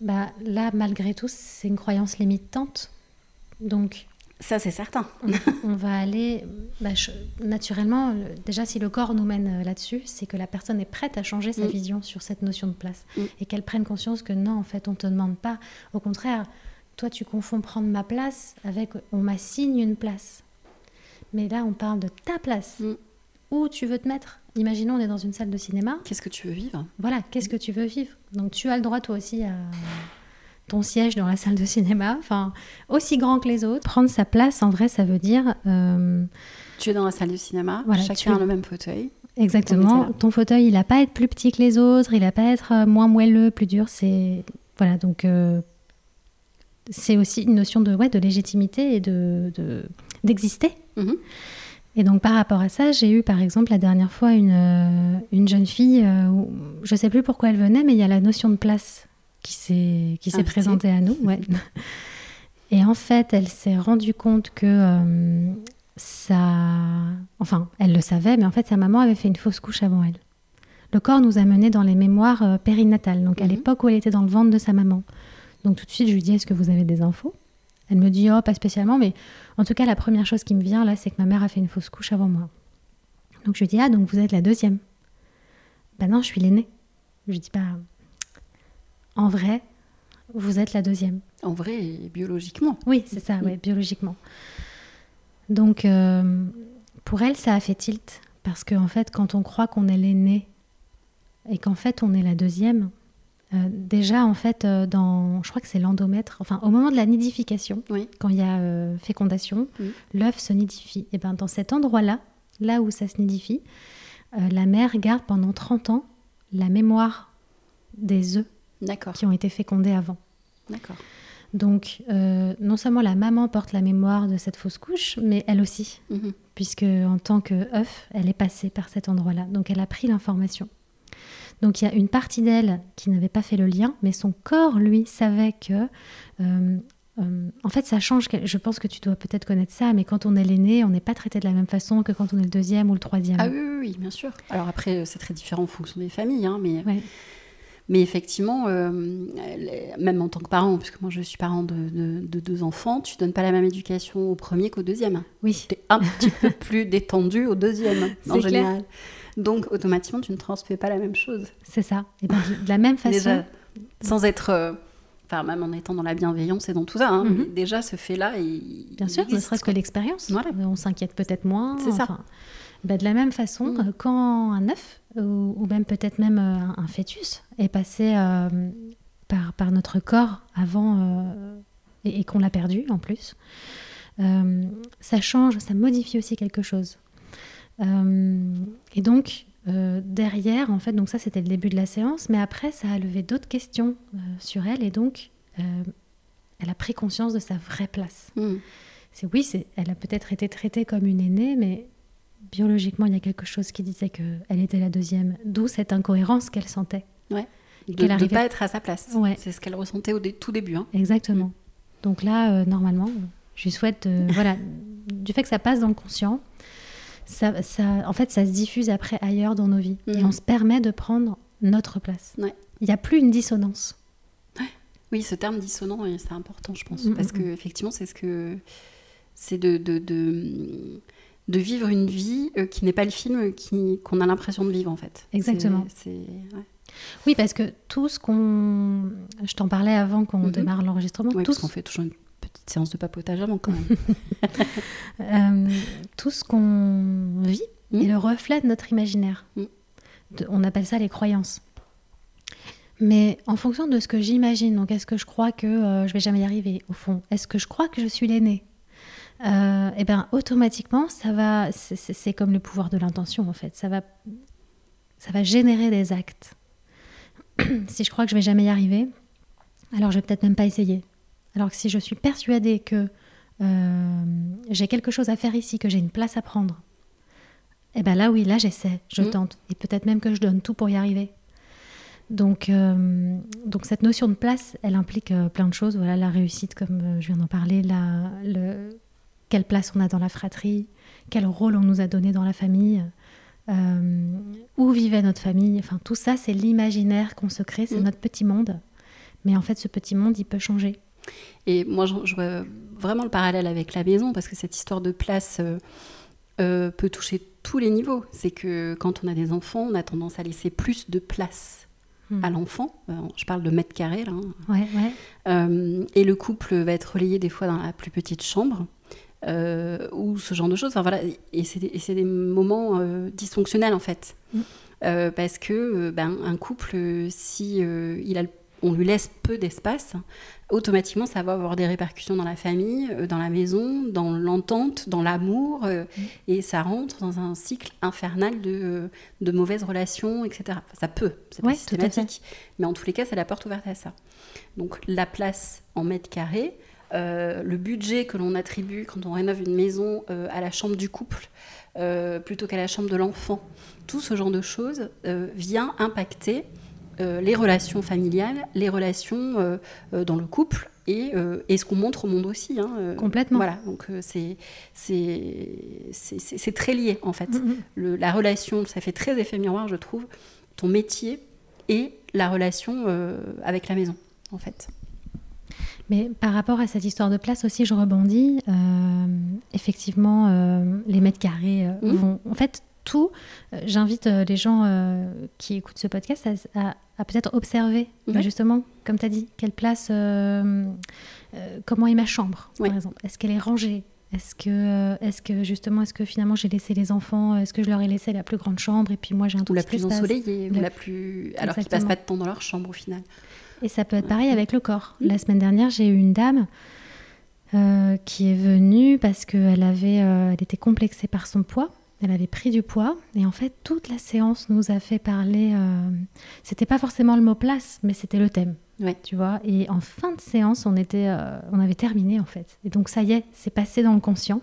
bah là malgré tout, c'est une croyance limitante donc, ça, c'est certain. on va aller, bah, naturellement, déjà si le corps nous mène euh, là-dessus, c'est que la personne est prête à changer sa mm. vision sur cette notion de place mm. et qu'elle prenne conscience que non, en fait, on ne te demande pas. Au contraire, toi, tu confonds prendre ma place avec on m'assigne une place. Mais là, on parle de ta place. Mm. Où tu veux te mettre? Imaginons, on est dans une salle de cinéma. Qu'est-ce que tu veux vivre? Voilà, qu'est-ce que tu veux vivre? Donc, tu as le droit, toi aussi, à ton siège dans la salle de cinéma, enfin aussi grand que les autres. Prendre sa place, en vrai, ça veut dire. Euh, tu es dans la salle de cinéma, chacun a le même fauteuil. Exactement. Ton fauteuil, il n'a pas à être plus petit que les autres, il n'a pas à être euh, moins moelleux, plus dur. C'est voilà, donc euh, c'est aussi une notion de ouais, de légitimité et de d'exister. Mhm. Et donc par rapport à ça, j'ai eu par exemple la dernière fois une, une jeune fille, où, je ne sais plus pourquoi elle venait, mais il y a la notion de place qui s'est qui s'est présentée à nous. Ouais. Et en fait, elle s'est rendue compte que euh, ça, enfin, elle le savait, mais en fait, sa maman avait fait une fausse couche avant elle. Le corps nous a menés dans les mémoires euh, périnatales, donc à mhm. l'époque où elle était dans le ventre de sa maman. Donc tout de suite, je lui dis Est-ce que vous avez des infos? Elle me dit Oh, pas spécialement, mais en tout cas, la première chose qui me vient là, c'est que ma mère a fait une fausse couche avant moi. Donc je lui dis Ah, donc vous êtes la deuxième? Ben non, je suis l'aînée. Je lui dis Bah, en vrai, vous êtes la deuxième. En vrai, biologiquement. Oui, c'est ça, oui, biologiquement. Donc, euh, pour elle, ça a fait tilt. Parce qu'en en fait, quand on croit qu'on est l'aîné et qu'en fait, on est la deuxième, euh, déjà, en fait, euh, dans, je crois que c'est l'endomètre, enfin, au moment de la nidification, quand il y a fécondation, l'œuf se nidifie. Et bien, dans cet endroit-là, là où ça se nidifie, la mère garde pendant 30 ans la mémoire des œufs qui ont été fécondés avant. D'accord. Donc, euh, non seulement la maman porte la mémoire de cette fausse couche, mais elle aussi, mhm. puisque en tant qu'œuf, elle est passée par cet endroit-là. Donc, elle a pris l'information. Donc, il y a une partie d'elle qui n'avait pas fait le lien, mais son corps, lui, savait que. Euh, euh, en fait, ça change. Je pense que tu dois peut-être connaître ça, mais quand on est l'aîné, on n'est pas traité de la même façon que quand on est le deuxième ou le troisième. Ah oui, oui, oui bien sûr. Alors après, c'est très différent en fonction des familles, hein, mais. Mais effectivement, euh, même en tant que parent, puisque moi je suis parent de, deux enfants, tu donnes pas la même éducation au premier qu'au deuxième. Oui. Tu es un petit peu plus détendu au deuxième, en général. Donc automatiquement, tu ne transmets pas la même chose. C'est ça. Et ben, de la même façon. sans être. Euh, enfin, même en étant dans la bienveillance et dans tout ça, hein, mhm. déjà ce fait-là, il. Bien sûr, ne serait-ce que l'expérience. Voilà. On s'inquiète peut-être moins. C'est ça. Ben, de la même façon, mm. quand un œuf, ou, même peut-être même un, fœtus, est passé euh, par, par, notre corps avant euh, et, qu'on l'a perdu en plus, euh, ça change, ça modifie aussi quelque chose. et donc, derrière, en fait, donc ça c'était le début de la séance, mais après ça a levé d'autres questions sur elle et donc elle a pris conscience de sa vraie place. Mm. C'est oui, c'est, elle a peut-être été traitée comme une aînée, mais biologiquement, il y a quelque chose qui disait qu'elle était la deuxième, d'où cette incohérence qu'elle sentait. Ouais. De ne pas être à sa place. Ouais. C'est ce qu'elle ressentait au tout début. Hein. Exactement. Mm. Donc là, euh, normalement, je lui souhaite, euh, voilà, du fait que ça passe dans le conscient, ça, ça, en fait, ça se diffuse après ailleurs dans nos vies. Et mm. on se permet de prendre notre place. Ouais. Il n'y a plus une dissonance. Oui, ce terme dissonant, c'est important, je pense. Mm, parce que effectivement, c'est ce que. C'est de, de, de de vivre une vie euh, qui n'est pas le film qu'on a l'impression de vivre en fait. Exactement. Oui, parce que tout ce qu'on... Je t'en parlais avant qu'on mhm. démarre l'enregistrement. Oui, tout parce qu'on fait toujours une petite séance de papotage avant quand même. Euh, tout ce qu'on vit est mhm. le reflet de notre imaginaire. Mhm. on appelle ça les croyances. Mais en fonction de ce que j'imagine, donc est-ce que je crois que euh, je vais jamais y arriver au fond Est-ce que je crois que je suis l'aîné et euh, eh ben automatiquement, ça va, c'est comme le pouvoir de l'intention en fait, ça va, ça va générer des actes. si je crois que je vais jamais y arriver, alors je vais peut-être même pas essayer. Alors que si je suis persuadée que euh, j'ai quelque chose à faire ici, que j'ai une place à prendre, et eh ben là oui, là j'essaie, je mmh. tente, et peut-être même que je donne tout pour y arriver. Donc, euh, donc cette notion de place, elle implique plein de choses. Voilà, la réussite, comme je viens d'en parler, la, le, quelle place on a dans la fratrie, quel rôle on nous a donné dans la famille, euh, où vivait notre famille. Enfin, tout ça, c'est l'imaginaire qu'on se crée, c'est mm. notre petit monde. Mais en fait, ce petit monde, il peut changer. Et moi, je, vois vraiment le parallèle avec la maison, parce que cette histoire de place euh, euh, peut toucher tous les niveaux. C'est que quand on a des enfants, on a tendance à laisser plus de place hmm. à l'enfant. je parle de mètres carrés, là. Hein. et le couple va être relayé des fois dans la plus petite chambre. Euh, ou ce genre de choses. Enfin, voilà, et c'est des, des, moments euh, dysfonctionnels en fait. Mm. Euh, parce que ben, un couple, si il a, on lui laisse peu d'espace, automatiquement ça va avoir des répercussions dans la famille, dans la maison, dans l'entente, dans l'amour, mm. et ça rentre dans un cycle infernal de, de mauvaises relations, etc. ça peut, c'est pas systématique, mais en tous les cas, c'est la porte ouverte à ça. Donc la place en mètre carré, euh, le budget que l'on attribue quand on rénove une maison euh, à la chambre du couple euh, plutôt qu'à la chambre de l'enfant, tout ce genre de choses vient impacter les relations familiales, les relations dans le couple et, ce qu'on montre au monde aussi. Hein, Complètement. Voilà, donc c'est c'est très lié en fait. Mm-hmm. la relation, ça fait très effet miroir, je trouve, ton métier et la relation avec la maison en fait. Mais par rapport à cette histoire de place aussi, je rebondis. Euh, effectivement, euh, les mètres carrés euh, mmh. vont. En fait, tout. J'invite les gens qui écoutent ce podcast à, peut-être observer, bah, justement, comme tu as dit, quelle place. comment est ma chambre, par exemple Est-ce qu'elle est rangée? Est-ce que, est que justement, est-ce que finalement j'ai laissé les enfants, est-ce que je leur ai laissé la plus grande chambre et puis moi j'ai un tout ou la plus ensoleillée, ou la plus, alors qu'ils passent pas de temps dans leur chambre au final. Et ça peut être pareil avec le corps. La semaine dernière, j'ai eu une dame euh, qui est venue parce qu'elle avait, euh, elle était complexée par son poids. Elle avait pris du poids et en fait toute la séance nous a fait parler. Euh, c'était pas forcément le mot place, mais c'était le thème. Ouais. Tu vois? Et en fin de séance, on était, on avait terminé en fait. Et donc ça y est, c'est passé dans le conscient.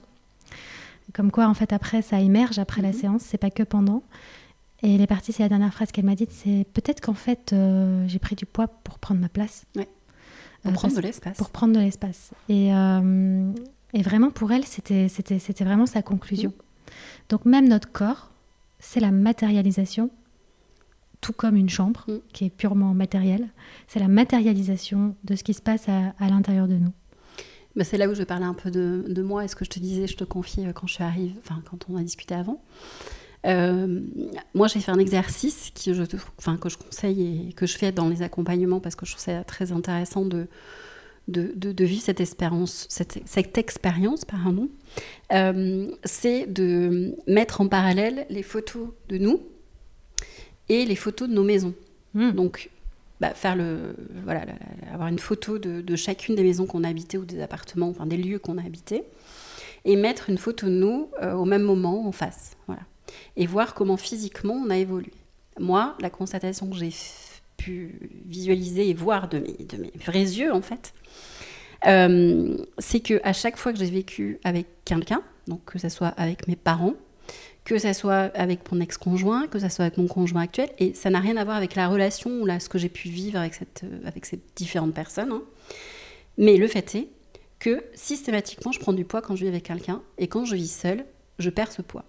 Comme quoi en fait après ça émerge après la mhm. séance, c'est pas que pendant. Et elle est partie, c'est la dernière phrase qu'elle m'a dite, c'est peut-être qu'en fait, euh, j'ai pris du poids pour prendre ma place. Ouais. Pour euh, prendre de l'espace. Pour prendre de l'espace. Et, euh, et, vraiment, pour elle, c'était vraiment sa conclusion. Mm. Donc même notre corps, c'est la matérialisation tout comme une chambre, Mm. qui est purement matérielle. C'est la matérialisation de ce qui se passe à, à l'intérieur de nous. Bah, c'est là où je parlais un peu de, de moi et ce que je te disais, je te confie quand je suis arrivée, enfin quand on a discuté avant. Euh, moi, j'ai fait un exercice qui, je te, enfin, que je conseille et que je fais dans les accompagnements parce que je trouve ça très intéressant de, de, de, de vivre cette expérience, cette, cette expérience, pardon. Euh, c'est de mettre en parallèle les photos de nous et les photos de nos maisons. Mm. Donc, bah, faire le, voilà, avoir une photo de, de chacune des maisons qu'on a habitées ou des appartements, enfin des lieux qu'on a habités, et mettre une photo de nous euh, au même moment en face, voilà, et voir comment physiquement on a évolué. Moi, la constatation que j'ai pu visualiser et voir de mes, vrais yeux, en fait, euh, c'est que à chaque fois que j'ai vécu avec quelqu'un, donc que ce soit avec mes parents, que ça soit avec mon ex-conjoint, que ça soit avec mon conjoint actuel, et ça n'a rien à voir avec la relation ou là, ce que j'ai pu vivre avec, cette, avec ces différentes personnes. hein. Mais le fait est que systématiquement, je prends du poids quand je vis avec quelqu'un, et quand je vis seule, je perds ce poids.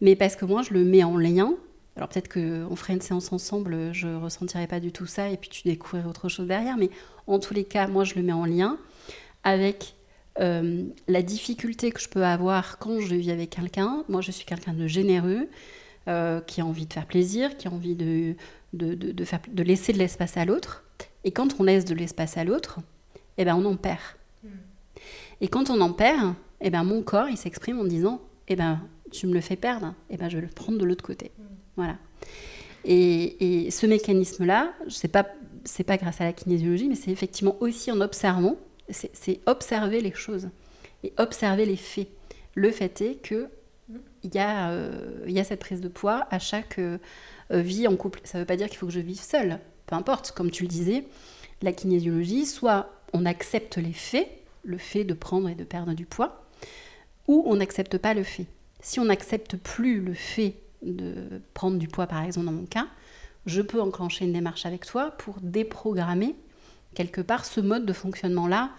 Mais parce que moi, je le mets en lien. Alors peut-être qu'on ferait une séance ensemble, je ressentirais pas du tout ça, et puis tu découvrirais autre chose derrière. Mais en tous les cas, moi, je le mets en lien avec euh, la difficulté que je peux avoir quand je vis avec quelqu'un. Moi, je suis quelqu'un de généreux, euh, qui a envie de faire plaisir, qui a envie de, de, de- de faire, de laisser de l'espace à l'autre. Et quand on laisse de l'espace à l'autre, eh ben, on en perd. Et quand on en perd, eh ben, mon corps, il s'exprime en disant, eh ben, tu me le fais perdre, eh ben, je vais le prendre de l'autre côté. Voilà. Et, et ce mécanisme-là, c'est pas pas grâce à la kinésiologie, mais c'est effectivement aussi en observant, c'est observer les choses et observer les faits. Le fait est que il y, a, euh, y a cette prise de poids à chaque euh, euh, vie en couple. Ça ne veut pas dire qu'il faut que je vive seule, peu importe. Comme tu le disais, la kinésiologie, soit on accepte les faits, le fait de prendre et de perdre du poids, ou on n'accepte pas le fait. Si on n'accepte plus le fait de prendre du poids, par exemple dans mon cas, je peux enclencher une démarche avec toi pour déprogrammer quelque part ce mode de fonctionnement-là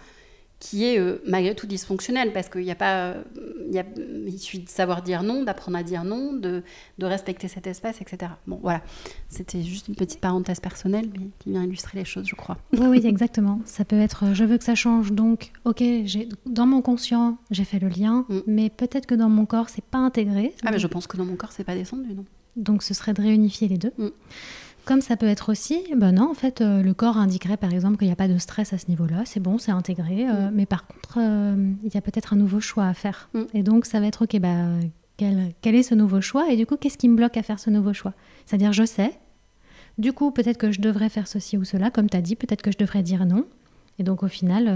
qui est euh, malgré tout dysfonctionnel parce qu'il n'y a pas, euh, il, y a, il suffit de savoir dire non, d'apprendre à dire non, de, de respecter cet espace, etc. Bon, voilà, c'était juste une petite parenthèse personnelle, mais qui vient illustrer les choses, je crois. Oui, oui, exactement. Ça peut être euh, je veux que ça change, donc ok, j'ai dans mon conscient, j'ai fait le lien, Mm. mais peut-être que dans mon corps, c'est pas intégré. Ah, mais je pense que dans mon corps, c'est pas descendu, non? Donc ce serait de réunifier les deux. Mm. Comme ça peut être aussi, ben non, en fait, euh, le corps indiquerait par exemple qu'il n'y a pas de stress à ce niveau-là, c'est bon, c'est intégré, euh, Mm. mais par contre, euh, il y a peut-être un nouveau choix à faire. Mm. Et donc ça va être, ok, bah, quel, quel est ce nouveau choix Et du coup, qu'est-ce qui me bloque à faire ce nouveau choix? C'est-à-dire, je sais, du coup, peut-être que je devrais faire ceci ou cela, comme tu as dit, peut-être que je devrais dire non. Et donc au final,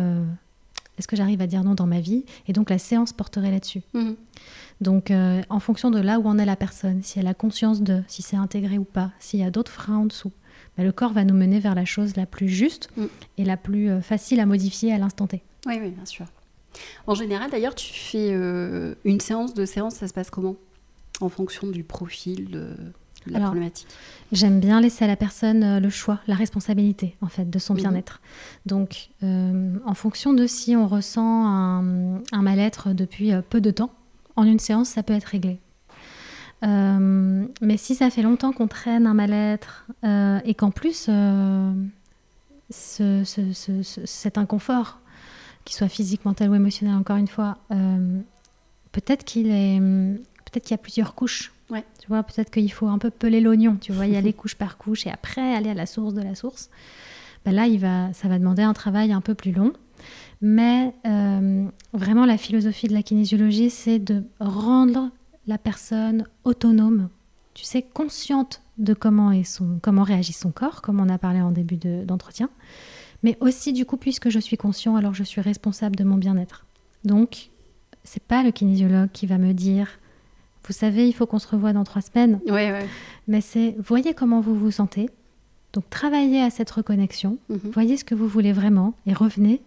est-ce que j'arrive à dire non dans ma vie Et donc la séance porterait là-dessus. Mhm. Donc, euh, en fonction de là où en est la personne, si elle a conscience de, si c'est intégré ou pas, s'il y a d'autres freins en dessous, bah, le corps va nous mener vers la chose la plus juste Mm. et la plus euh, facile à modifier à l'instant T. Oui, oui, bien sûr. En général, d'ailleurs, tu fais euh, une séance, deux séances, ça se passe comment? En fonction du profil de la Alors, problématique. J'aime bien laisser à la personne euh, le choix, la responsabilité en fait de son bien-être. Donc, euh, en fonction de si on ressent un, un mal-être depuis euh, peu de temps, en une séance, ça peut être réglé. Euh, mais si ça fait longtemps qu'on traîne un mal-être euh, et qu'en plus euh, ce- ce- ce- ce- cet inconfort, qu'il soit physique, mental ou émotionnel, encore une fois, peut-être qu'il est, peut-être qu'il y a plusieurs couches. Ouais. Tu vois, peut-être qu'il faut un peu peler l'oignon, tu vois, y aller couche par couche et après aller à la source de la source. Ben là, il va, ça va demander un travail un peu plus long. Mais euh, vraiment, la philosophie de la kinésiologie, c'est de rendre la personne autonome, tu sais, consciente de comment, est son, comment réagit son corps, comme on a parlé en début de- d'entretien. mais aussi, du coup, puisque je suis conscient, alors je suis responsable de mon bien-être. Donc, c'est pas le kinésiologue qui va me dire, vous savez, il faut qu'on se revoie dans trois semaines, Ouais, ouais. mais c'est, voyez comment vous vous sentez. Donc, travaillez à cette reconnexion, Mhm. voyez ce que vous voulez vraiment et revenez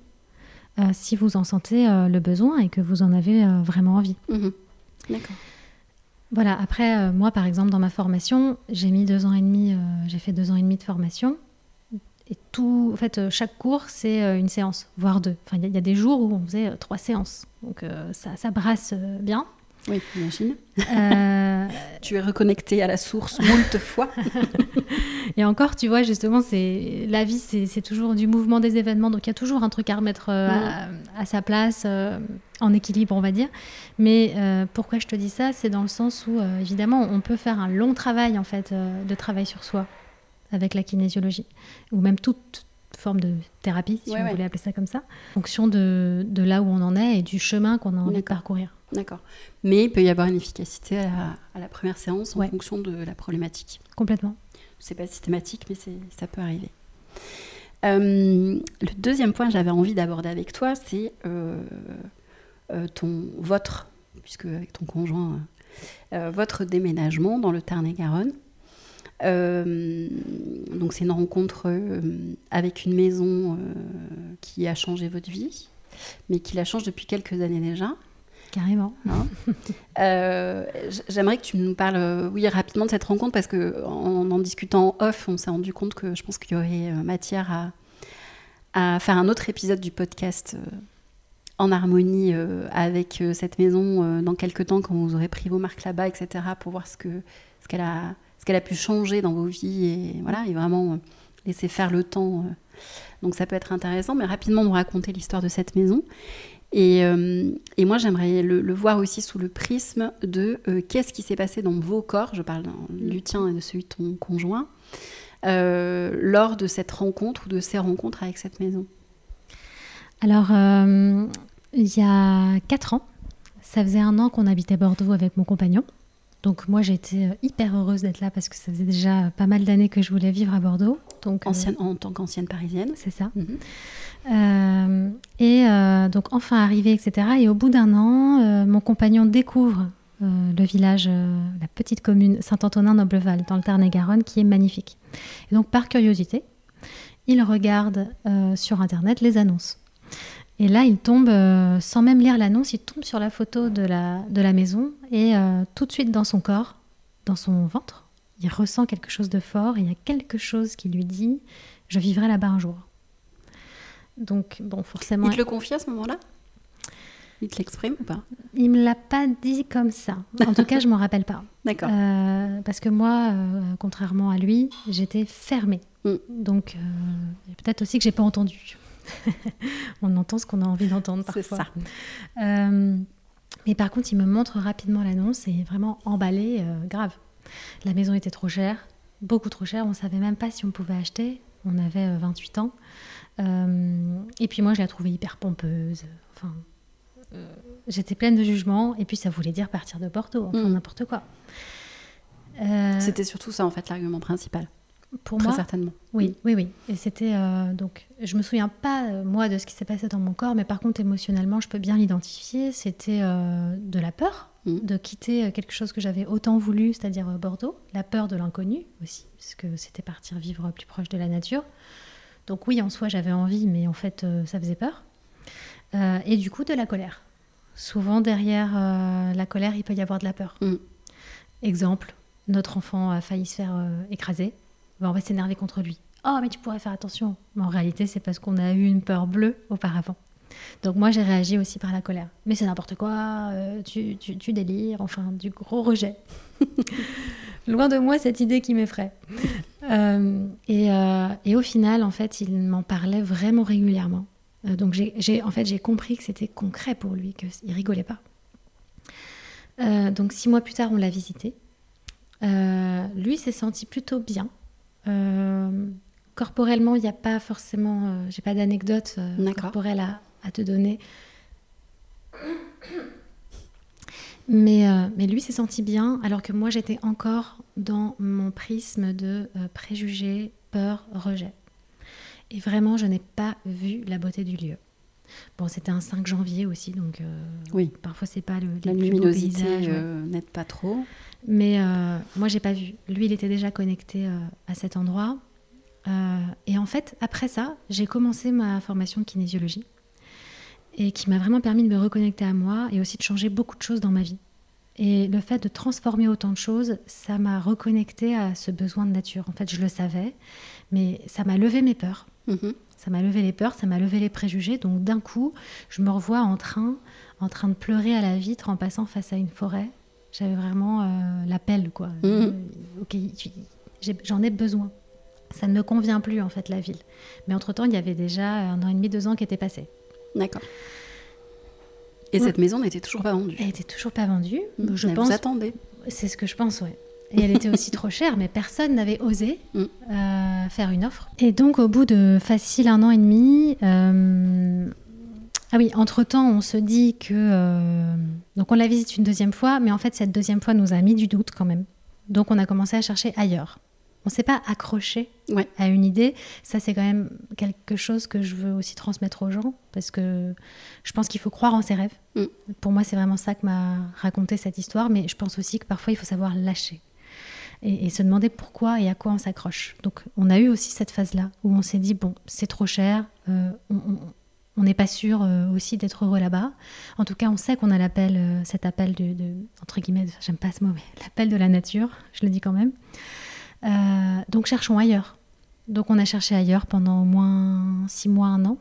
euh, si vous en sentez euh, le besoin et que vous en avez euh, vraiment envie. Mhm. D'accord. Voilà, après, moi, par exemple, dans ma formation, j'ai mis deux ans et demi, j'ai fait deux ans et demi de formation. Et tout, en fait, chaque cours, c'est une séance, voire deux. Enfin, il y, a- il y a des jours où on faisait trois séances. Donc, ça, ça brasse bien. Oui, j'imagine. Euh, tu es reconnecté à la source moult fois. et encore, tu vois, justement, c'est la vie, c'est toujours du mouvement des événements, donc il y a toujours un truc à remettre euh, à, sa place, euh, en équilibre, on va dire. Mais pourquoi je te dis ça? C'est dans le sens où, évidemment, on peut faire un long travail, en fait, de travail sur soi avec la kinésiologie, ou même toute forme de thérapie, si vous voulez appeler ça comme ça, en fonction de, de, là où on en est et du chemin qu'on a envie de parcourir. D'accord. Mais il peut y avoir une efficacité à la, première séance en fonction de la problématique. Complètement. C'est pas systématique, mais ça peut arriver. Euh, le deuxième point que j'avais envie d'aborder avec toi, c'est euh, euh, ton, votre, puisque avec ton conjoint, votre déménagement dans le Tarn-et-Garonne. donc c'est une rencontre avec une maison qui a changé votre vie, mais qui la change depuis quelques années déjà. Carrément. Hein euh, j'aimerais que tu nous parles, euh, oui, rapidement de cette rencontre parce que en, en discutant off, on s'est rendu compte que je pense qu'il y aurait euh, matière à, à, faire un autre épisode du podcast en harmonie avec cette maison dans quelques temps quand vous aurez pris vos marques là-bas, etc., pour voir ce que ce qu'elle a ce qu'elle a pu changer dans vos vies et voilà et vraiment laisser faire le temps. donc ça peut être intéressant, mais rapidement nous raconter l'histoire de cette maison euh, et, moi, j'aimerais le, voir aussi sous le prisme de euh, qu'est-ce qui s'est passé dans vos corps, je parle mm. du tien et de celui de ton conjoint, euh, lors de cette rencontre ou de ces rencontres avec cette maison. Alors, il y a quatre ans, ça faisait un an qu'on habitait Bordeaux avec mon compagnon. Donc moi, j'étais hyper heureuse d'être là parce que ça faisait déjà pas mal d'années que je voulais vivre à Bordeaux. Donc, Ancienne, En tant qu'ancienne parisienne. C'est ça. Mhm. Euh, et euh, donc enfin arrivé, etc. Et au bout d'un an, euh, mon compagnon découvre le village, la petite commune Saint-Antonin-Nobleval, dans le Tarn-et-Garonne, qui est magnifique. Et donc par curiosité, il regarde sur Internet les annonces. Et là, il tombe, sans même lire l'annonce, il tombe sur la photo de la, de la maison et tout de suite dans son corps, dans son ventre, il ressent quelque chose de fort, il y a quelque chose qui lui dit, je vivrai là-bas un jour. Donc, bon, forcément. Il te le confie à ce moment-là? Il te l'exprime ou pas? Il me l'a pas dit comme ça. En tout cas, je m'en rappelle pas. D'accord. Euh, parce que moi, euh, contrairement à lui, j'étais fermée. Mm. Donc, euh, peut-être aussi que j'ai pas entendu. On entend ce qu'on a envie d'entendre parfois. C'est ça. mais par contre, il me montre rapidement l'annonce et vraiment emballé, grave. La maison était trop chère, beaucoup trop chère. On savait même pas si on pouvait acheter. On avait 28 ans. Euh, et puis moi, je la trouvais hyper pompeuse. Enfin, euh, j'étais pleine de jugement. Et puis ça voulait dire partir de Porto, enfin mm. n'importe quoi. Euh, c'était surtout ça en fait l'argument principal. Pour Très moi, certainement. Oui, oui, oui. Et c'était donc, je me souviens pas moi de ce qui s'est passé dans mon corps, mais par contre émotionnellement, je peux bien l'identifier. C'était de la peur mm. de quitter quelque chose que j'avais autant voulu, c'est-à-dire Bordeaux, la peur de l'inconnu aussi, parce que c'était partir vivre plus proche de la nature. Donc oui, en soi, j'avais envie, mais en fait, euh, ça faisait peur. Euh, et du coup, de la colère. Souvent, derrière euh, la colère, il peut y avoir de la peur. Mm. Exemple, notre enfant a failli se faire écraser. Ben, on va s'énerver contre lui. Oh, mais tu pourrais faire attention. Mais en réalité, c'est parce qu'on a eu une peur bleue auparavant. Donc moi, j'ai réagi aussi par la colère. Mais c'est n'importe quoi, tu, tu, tu délires, enfin, du gros rejet. Loin de moi cette idée qui m'effraie. Euh, euh, et, au final, en fait, il m'en parlait vraiment régulièrement. Euh, donc j'ai, en fait, j'ai compris que c'était concret pour lui, qu'il rigolait pas. donc six mois plus tard, on l'a visité. lui s'est senti plutôt bien. corporellement, il n'y a pas forcément, j'ai pas d'anecdote corporelle à, à, te donner. Mais, euh, mais lui s'est senti bien, alors que moi j'étais encore dans mon prisme de euh, préjugés, peur, rejet. Et vraiment, je n'ai pas vu la beauté du lieu. Bon, c'était un 5 janvier aussi, donc euh, oui. parfois c'est pas le la luminosité n'aide pas trop. Mais moi j'ai pas vu. Lui, il était déjà connecté à cet endroit. et en fait, après ça, j'ai commencé ma formation de kinésiologie et qui m'a vraiment permis de me reconnecter à moi et aussi de changer beaucoup de choses dans ma vie. Et le fait de transformer autant de choses, ça m'a reconnecté à ce besoin de nature. En fait, je le savais, mais ça m'a levé mes peurs. Mhm. Ça m'a levé les peurs, ça m'a levé les préjugés. Donc d'un coup, je me revois en train, en train de pleurer à la vitre en passant face à une forêt. J'avais vraiment euh, l'appel, quoi. Mhm. Euh, ok, j'en ai besoin. Ça ne me convient plus, en fait, la ville. Mais entre-temps, il y avait déjà un an et demi, deux ans qui étaient passés. D'accord. Et Ouais. cette maison n'était toujours pas vendue. Elle était toujours pas vendue. Mm. Je Elle pense vous attendait. C'est ce que je pense, ouais. Et elle était aussi trop chère, mais personne n'avait osé Mm. euh, faire une offre. Et donc, au bout de facile un an et demi, euh, ah oui, entre-temps, on se dit que... euh, Donc, on la visite une deuxième fois, mais en fait, cette deuxième fois nous a mis du doute quand même. Donc, on a commencé à chercher ailleurs. On ne s'est pas accroché Ouais. à une idée. Ça, c'est quand même quelque chose que je veux aussi transmettre aux gens, parce que je pense qu'il faut croire en ses rêves. Mm. Pour moi, c'est vraiment ça que m'a raconté cette histoire, mais je pense aussi que parfois, il faut savoir lâcher et, et se demander pourquoi et à quoi on s'accroche. Donc, on a eu aussi cette phase-là où on s'est dit, bon, c'est trop cher, euh, on- n'est pas sûr euh, aussi d'être heureux là-bas. En tout cas, on sait qu'on a l'appel, euh, cet appel de, de- entre guillemets, j'aime pas ce mot, mais l'appel de la nature, je le dis quand même. Euh, donc, cherchons ailleurs. Donc, on a cherché ailleurs pendant au moins six mois, un an.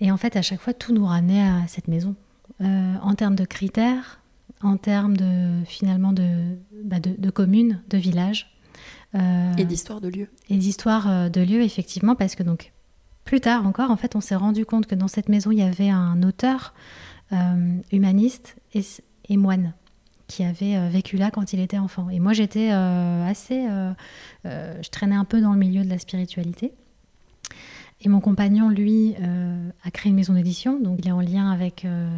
Et en fait, à chaque fois, tout nous ramenait à cette maison. Euh, en termes de critères, en termes de finalement de, bah, de, de communes, de villages. euh, Et d'histoire de lieu. et d'histoire de lieu, effectivement, parce que donc, plus tard encore, en fait, on s'est rendu compte que dans cette maison, il y avait un auteur euh, humaniste et, et moine qui avait euh, vécu là quand il était enfant. Et moi, j'étais euh, assez... euh, je traînais un peu dans le milieu de la spiritualité. Et mon compagnon, lui, euh, a créé une maison d'édition, donc il est en lien avec euh,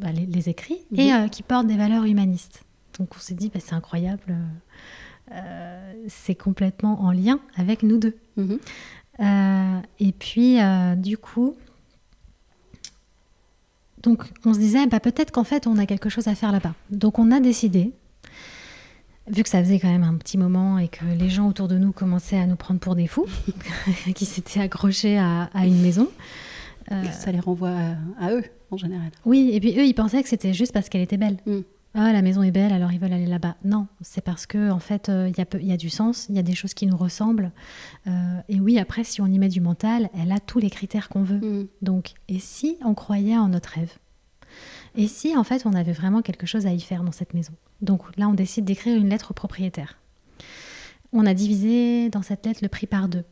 bah, les, les écrits, et Mhm. euh, qui porte des valeurs humanistes. Donc on s'est dit, bah, c'est incroyable, c'est complètement en lien avec nous deux. Mhm. Et puis, du coup, donc on se disait, bah, peut-être qu'en fait, on a quelque chose à faire là-bas. Donc on a décidé, vu que ça faisait quand même un petit moment et que les gens autour de nous commençaient à nous prendre pour des fous, qui s'étaient accrochés à, à une maison. euh, Ça les renvoie à, à eux, en général. oui, et puis eux, ils pensaient que c'était juste parce qu'elle était belle. Mm. Ah, la maison est belle, alors ils veulent aller là-bas. Non, c'est parce que en fait, euh, il y, a peu- il y a du sens, il y a des choses qui nous ressemblent. Euh, et oui, après, si on y met du mental, elle a tous les critères qu'on veut. Mhm. Donc, et si on croyait en notre rêve? Et si en fait, on avait vraiment quelque chose à y faire dans cette maison? Donc là, on décide d'écrire une lettre au propriétaire. On a divisé dans cette lettre le prix par deux.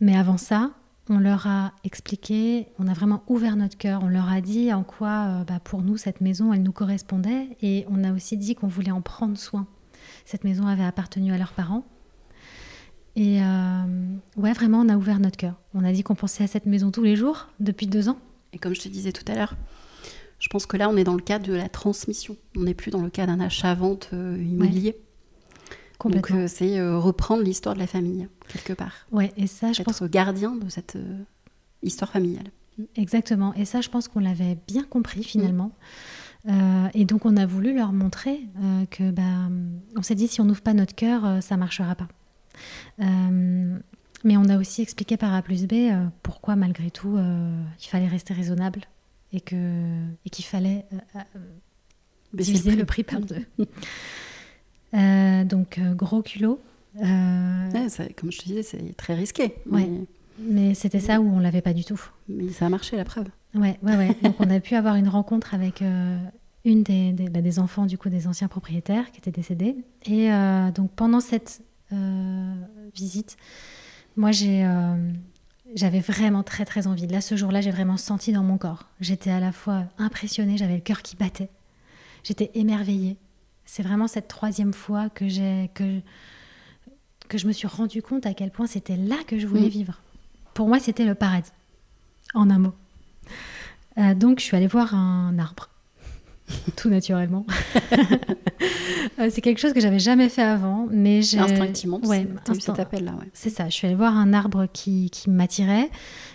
Mais avant ça, on leur a expliqué, on a vraiment ouvert notre cœur, on leur a dit en quoi, euh, bah, pour nous, cette maison, elle nous correspondait, et on a aussi dit qu'on voulait en prendre soin. Cette maison avait appartenu à leurs parents. Et euh, ouais, vraiment, on a ouvert notre cœur. On a dit qu'on pensait à cette maison tous les jours depuis deux ans. Et comme je te disais tout à l'heure, je pense que là, on est dans le cas de la transmission. On n'est plus dans le cas d'un achat-vente euh, immobilier. Donc, euh, c'est euh, reprendre l'histoire de la famille, quelque part. ouais, et ça, je pense Être gardien de cette euh, histoire familiale. Exactement. Et ça, je pense qu'on l'avait bien compris finalement. Euh, et donc, on a voulu leur montrer que, bah, on s'est dit, si on n'ouvre pas notre cœur, ça marchera pas. Mais on a aussi expliqué par A plus B pourquoi, malgré tout, il fallait rester raisonnable et que et qu'il fallait euh, euh, Baisser diviser le prix par deux. Euh, donc, euh, gros culot. Euh, Ouais, ça- comme je te disais, c'est très risqué. Ouais. Mais, mais c'était ça où on l'avait pas du tout. mais ça a marché, la preuve. Ouais, ouais, ouais. Donc on a pu avoir une rencontre avec euh, une des, des, bah, des enfants du coup des anciens propriétaires qui étaient décédés. Et donc pendant cette visite, moi j'ai j'avais vraiment très très envie. Là ce jour-là, j'ai vraiment senti dans mon corps. J'étais à la fois impressionnée, j'avais le cœur qui battait. J'étais émerveillée. C'est vraiment cette troisième fois que j'ai que que je me suis rendu compte à quel point c'était là que je voulais Mm. vivre. Pour moi, c'était le paradis. En un mot. Euh, donc, je suis allée voir un arbre, tout naturellement. Euh, c'est quelque chose que j'avais jamais fait avant, mais j'ai Instinctivement, Ouais, instinct- cet appel-là. Ouais. C'est ça. Je suis allée voir un arbre qui, qui m'attirait.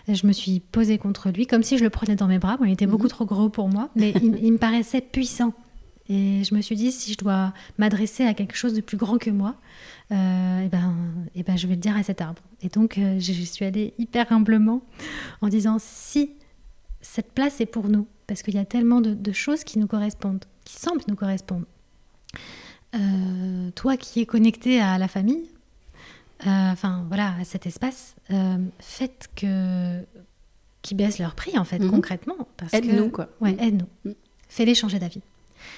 Je me suis posée contre lui, comme si je le prenais dans mes bras. Bon, il était beaucoup Mhm. trop gros pour moi, mais il, il me paraissait puissant. Et je me suis dit, si je dois m'adresser à quelque chose de plus grand que moi, euh, eh ben, eh ben, je vais le dire à cet arbre. Et donc, euh, je, suis allée hyper humblement en disant, si cette place est pour nous, parce qu'il y a tellement de, de choses qui nous correspondent, qui semblent nous correspondre. Euh, toi qui es connecté à la famille, enfin voilà, à cet espace, faites que qui baissent leur prix en fait Mhm. concrètement. parce que- Aide-nous, quoi. Ouais, Mhm. aide-nous. Mhm. Fais-les changer d'avis.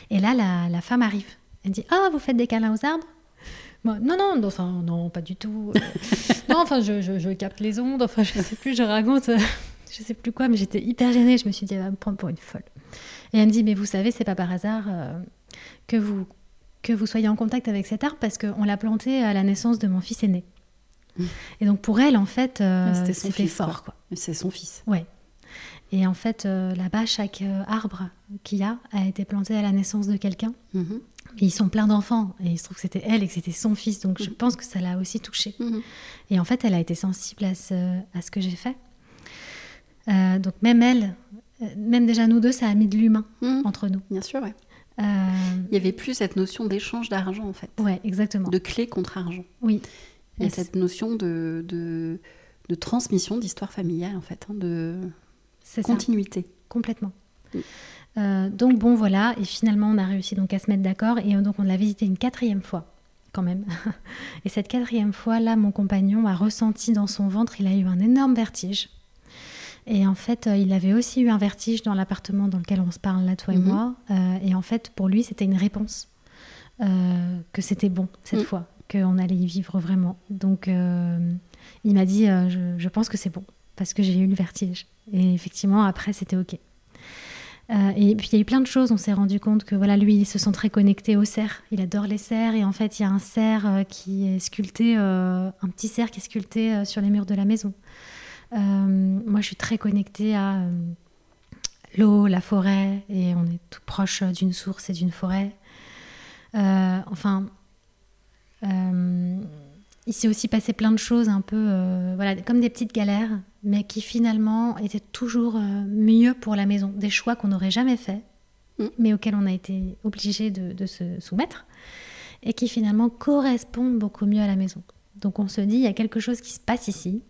Et là, la, la femme arrive. Elle dit Ah, vous faites des câlins aux arbres Moi, non, non, non, enfin, non, pas du tout. Non, enfin, je, je, je capte les ondes, enfin, je sais plus, je raconte, euh, je sais plus quoi, mais j'étais hyper gênée. Je me suis dit, elle va me prendre pour une folle. Et elle me dit Mais vous savez, c'est pas par hasard euh, que, vous, que vous soyez en contact avec cet arbre parce qu'on l'a planté à la naissance de mon fils aîné. Et donc, pour elle, en fait, euh, c'était fort, quoi. C'est son fils. Ouais. Et en fait, euh, là-bas, chaque euh, arbre qu'il y a a été planté à la naissance de quelqu'un. Mhm. Et ils sont pleins d'enfants. Et il se trouve que c'était elle et que c'était son fils. Donc je Mhm. pense que ça l'a aussi touchée. Mhm. Et en fait, elle a été sensible à ce, à ce que j'ai fait. Euh, donc même elle, même déjà nous deux, ça a mis de l'humain entre nous. Bien sûr, ouais. Il y avait plus cette notion d'échange d'argent, en fait. ouais, exactement. De clé contre argent. Oui. Il y a cette notion de, de, de transmission d'histoire familiale, en fait, hein, de C'est ça. continuité. Complètement. Mm. Euh, donc bon voilà, et finalement on a réussi donc à se mettre d'accord et euh, donc on l'a visité une quatrième fois quand même. et cette quatrième fois là, mon compagnon a ressenti dans son ventre, il a eu un énorme vertige. Et en fait, euh, il avait aussi eu un vertige dans l'appartement dans lequel on se parle là, toi et Mhm. moi. Euh, et en fait, pour lui, c'était une réponse euh, que c'était bon cette Mm. fois, qu'on allait y vivre vraiment. Donc, il m'a dit, je, je pense que c'est bon parce que j'ai eu le vertige. Et effectivement, après, c'était ok. Euh, et puis il y a eu plein de choses. On s'est rendu compte que voilà, lui, il se sent très connecté aux cerfs. Il adore les cerfs. Et en fait, il y a un cerf euh, qui est sculpté, euh, un petit cerf qui est sculpté sur les murs de la maison. Moi, je suis très connectée à l'eau, la forêt, et on est tout proche d'une source et d'une forêt. Enfin, il s'est aussi passé plein de choses un peu, voilà, comme des petites galères, mais qui finalement étaient toujours euh, mieux pour la maison. Des choix qu'on n'aurait jamais faits, Mm. mais auxquels on a été obligé de, de se soumettre, et qui finalement correspondent beaucoup mieux à la maison. Donc on se dit, il y a quelque chose qui se passe ici,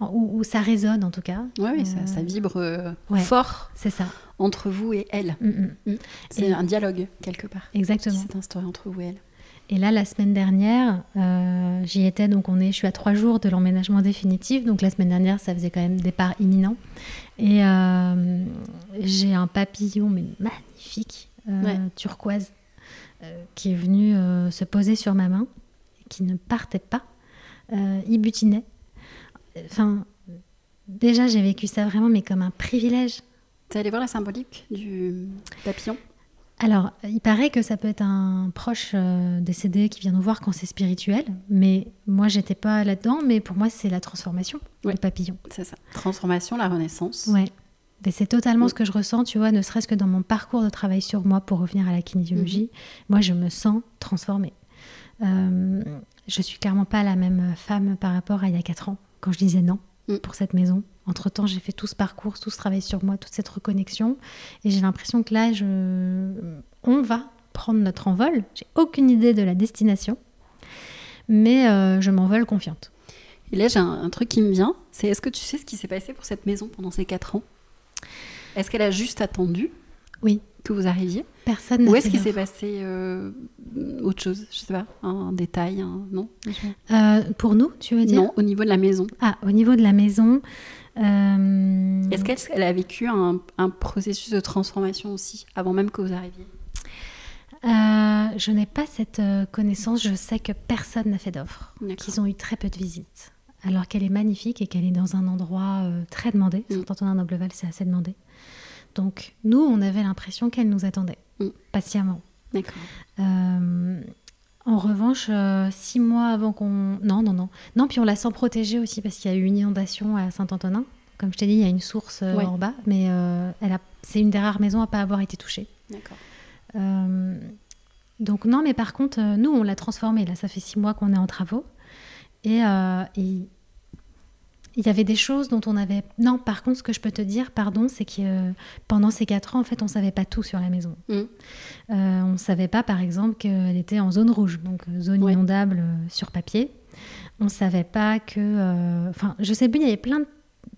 où ça résonne en tout cas. Oui, ça, Euh, ça vibre euh, ouais. fort C'est ça. entre vous et elle. Mm, mm. C'est Et- un dialogue, quelque part, qui Exactement. s'est instauré entre vous et elle. Et là, la semaine dernière, euh, j'y étais, donc on est, je suis à trois jours de l'emménagement définitif. Donc la semaine dernière, ça faisait quand même départ imminent. Et euh, j'ai un papillon, mais magnifique, euh, Ouais. turquoise, qui est venu se poser sur ma main, qui ne partait pas. Il butinait. Enfin, déjà, j'ai vécu ça vraiment, mais comme un privilège. T'es allé voir la symbolique du papillon? Alors, il paraît que ça peut être un proche euh, décédé qui vient nous voir quand c'est spirituel, mais moi, j'étais pas là-dedans, mais pour moi, c'est la transformation, Ouais. le papillon. C'est ça. Transformation, la renaissance. Ouais. Mais c'est totalement Mm. ce que je ressens, tu vois, ne serait-ce que dans mon parcours de travail sur moi pour revenir à la kinésiologie. Moi, je me sens transformée. Euh, je suis clairement pas la même femme par rapport à il y a 4 ans, quand je disais non Mm. pour cette maison. Entre-temps, j'ai fait tout ce parcours, tout ce travail sur moi, toute cette reconnexion. Et j'ai l'impression que là, je... on va prendre notre envol. J'ai aucune idée de la destination. Mais euh, je m'envole confiante. Et là, j'ai un, un truc qui me vient. C'est est-ce que tu sais ce qui s'est passé pour cette maison pendant ces quatre ans? Est-ce qu'elle a juste attendu? Oui. que vous arriviez? Personne n'a Ou est-ce qu'il s'est passé euh, autre chose? Je sais pas, un, détail, un- non? Euh, Pour nous, tu veux dire? Non, au niveau de la maison. Ah, au niveau de la maison. Euh, Est-ce qu'elle elle a vécu un, un processus de transformation aussi, avant même que vous arriviez? Euh, je n'ai pas cette euh, connaissance. Je sais que personne n'a fait d'offre. Qu'ils ont eu très peu de visites. Alors qu'elle est magnifique et qu'elle est dans un endroit euh, très demandé. Mm. Saint-Antonin d'Obleval, c'est assez demandé. Donc, nous, on avait l'impression qu'elle nous attendait Mm. patiemment. D'accord. En revanche, euh, six mois avant qu'on. Non, non, non. Non, puis on la sent protégée aussi parce qu'il y a eu une inondation à Saint-Antonin. Comme je t'ai dit, il y a une source euh, Ouais. en bas, mais euh, elle a... c'est une des rares maisons à pas avoir été touchée. D'accord. Donc non, mais par contre, nous, on l'a transformée. Là, ça fait six mois qu'on est en travaux. Et et il y avait des choses dont on avait... Non, par contre, ce que je peux te dire, pardon, c'est que euh, pendant ces quatre ans, en fait, on savait pas tout sur la maison. Mm. Euh, on ne savait pas, par exemple, qu'elle était en zone rouge, donc euh, zone Ouais. inondable euh, sur papier. On ne savait pas que... Enfin, je sais plus, il y avait plein de...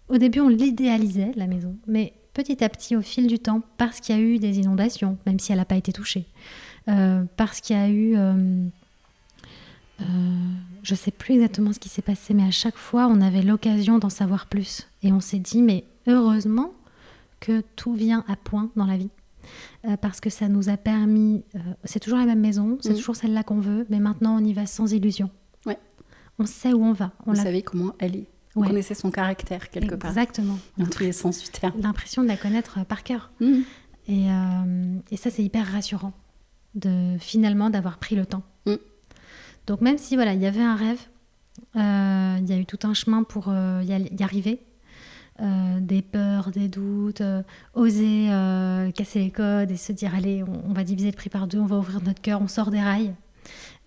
Au début, on l'idéalisait, la maison. Mais petit à petit, au fil du temps, parce qu'il y a eu des inondations, même si elle n'a pas été touchée, parce qu'il y a eu... je sais plus exactement ce qui s'est passé, mais à chaque fois, on avait l'occasion d'en savoir plus. Et on s'est dit, mais heureusement que tout vient à point dans la vie. Euh, parce que ça nous a permis. Euh, c'est toujours la même maison, c'est Mhm. toujours celle-là qu'on veut, mais maintenant on y va sans illusion. Ouais. On sait où on va. On Vous l'a- savez comment elle Ouais. connaissez son caractère quelque part. Exactement. Dans tous les sens du terme. L'impression de la connaître euh, par cœur. Mhm. Et, euh, et ça, c'est hyper rassurant de finalement d'avoir pris le temps. Mm. Donc même si voilà, il y avait un rêve, euh, il y a eu tout un chemin pour euh, y, arriver. Euh, des peurs, des doutes, oser casser les codes et se dire allez, on, va diviser le prix par deux, on va ouvrir notre cœur, on sort des rails.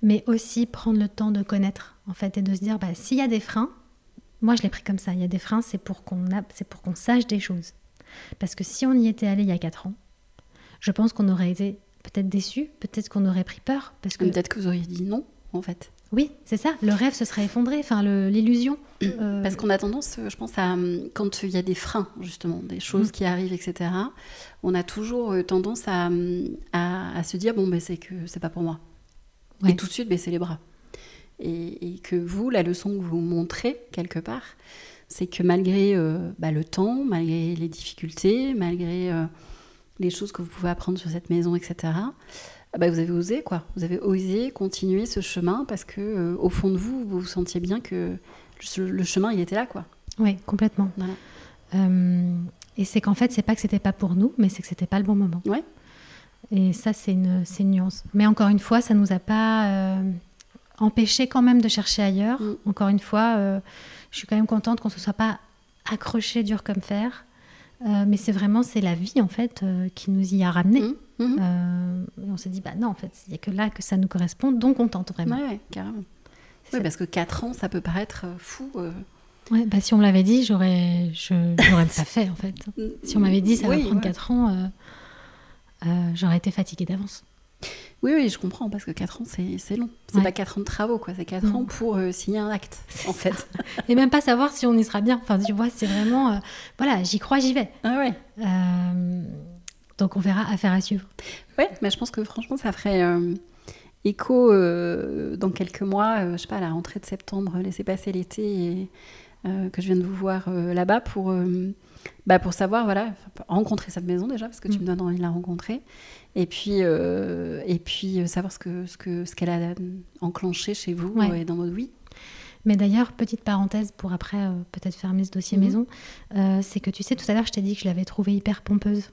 Mais aussi prendre le temps de connaître en fait et de se dire bah, s'il y a des freins, moi je l'ai pris comme ça, il y a des freins, c'est pour qu'on c'est pour qu'on sache des choses. Parce que si on y était allé il y a 4 ans, je pense qu'on aurait été peut-être déçu, peut-être qu'on aurait pris peur. Parce que, Peut-être que vous auriez dit non, en fait. oui, c'est ça, le rêve se serait effondré, enfin l'illusion. euh, Parce qu'on a tendance, euh, je pense, à hum, quand il y a des freins, justement, des choses Mm. qui arrivent, etc., on a toujours euh, tendance à, à, à se dire bon, ben, c'est que c'est pas pour moi. Ouais. Et tout de suite baisser les bras. Et, et que vous, la leçon que vous montrez, quelque part, c'est que malgré euh, bah, le temps, malgré les difficultés, malgré euh, les choses que vous pouvez apprendre sur cette maison, etc., bah, vous avez osé, quoi. Vous avez osé continuer ce chemin parce que, euh, au fond de vous, vous vous sentiez bien que le, le chemin, il était là, quoi. Oui, complètement. Voilà. Euh, et c'est qu'en fait, c'est pas que c'était pas pour nous, mais c'est que c'était pas le bon moment. Ouais. Et ça, c'est une, une nuance. Mais encore une fois, ça nous a pas euh, empêché quand même de chercher ailleurs. Mm. Encore une fois, euh, je suis quand même contente qu'on se soit pas accroché dur comme fer. Euh, mais c'est vraiment, c'est la vie en fait euh, qui nous y a ramenés. Mhm, mhm. Euh, et on s'est dit, bah non, en fait, il n'y a que là que ça nous correspond, donc on tente vraiment. Ouais, ouais, carrément. Oui, parce que 4 ans, ça peut paraître fou. Ouais, bah, si on me l'avait dit, j'aurais, je n'aurais pas fait en fait. Si on m'avait dit ça Oui, va prendre ouais. 4 ans, j'aurais été fatiguée d'avance. Oui, oui, je comprends, parce que 4 ans, c'est long. C'est Ouais. pas 4 ans de travaux, quoi. C'est 4 Non. ans pour euh, signer un acte, en fait. Et même pas savoir si on y sera bien. Enfin, tu vois, c'est vraiment, euh, voilà, j'y crois, j'y vais. Ah ouais. Euh, donc on verra, affaire à suivre. Ouais, mais je pense que franchement, ça ferait écho dans quelques mois, je sais pas, à la rentrée de septembre, laisser passer l'été et que je viens de vous voir euh, là-bas pour, euh, bah, pour savoir, voilà, rencontrer cette maison déjà, parce que tu Mm. me donnes envie de la rencontrer. Et puis, euh, et puis euh, savoir ce qu'elle ce que, ce qu'elle a enclenché chez vous Ouais. euh, et dans votre vie. Mais d'ailleurs, petite parenthèse pour après euh, peut-être fermer ce dossier Mhm. maison, euh, c'est que tu sais, tout à l'heure, je t'ai dit que je l'avais trouvée hyper pompeuse.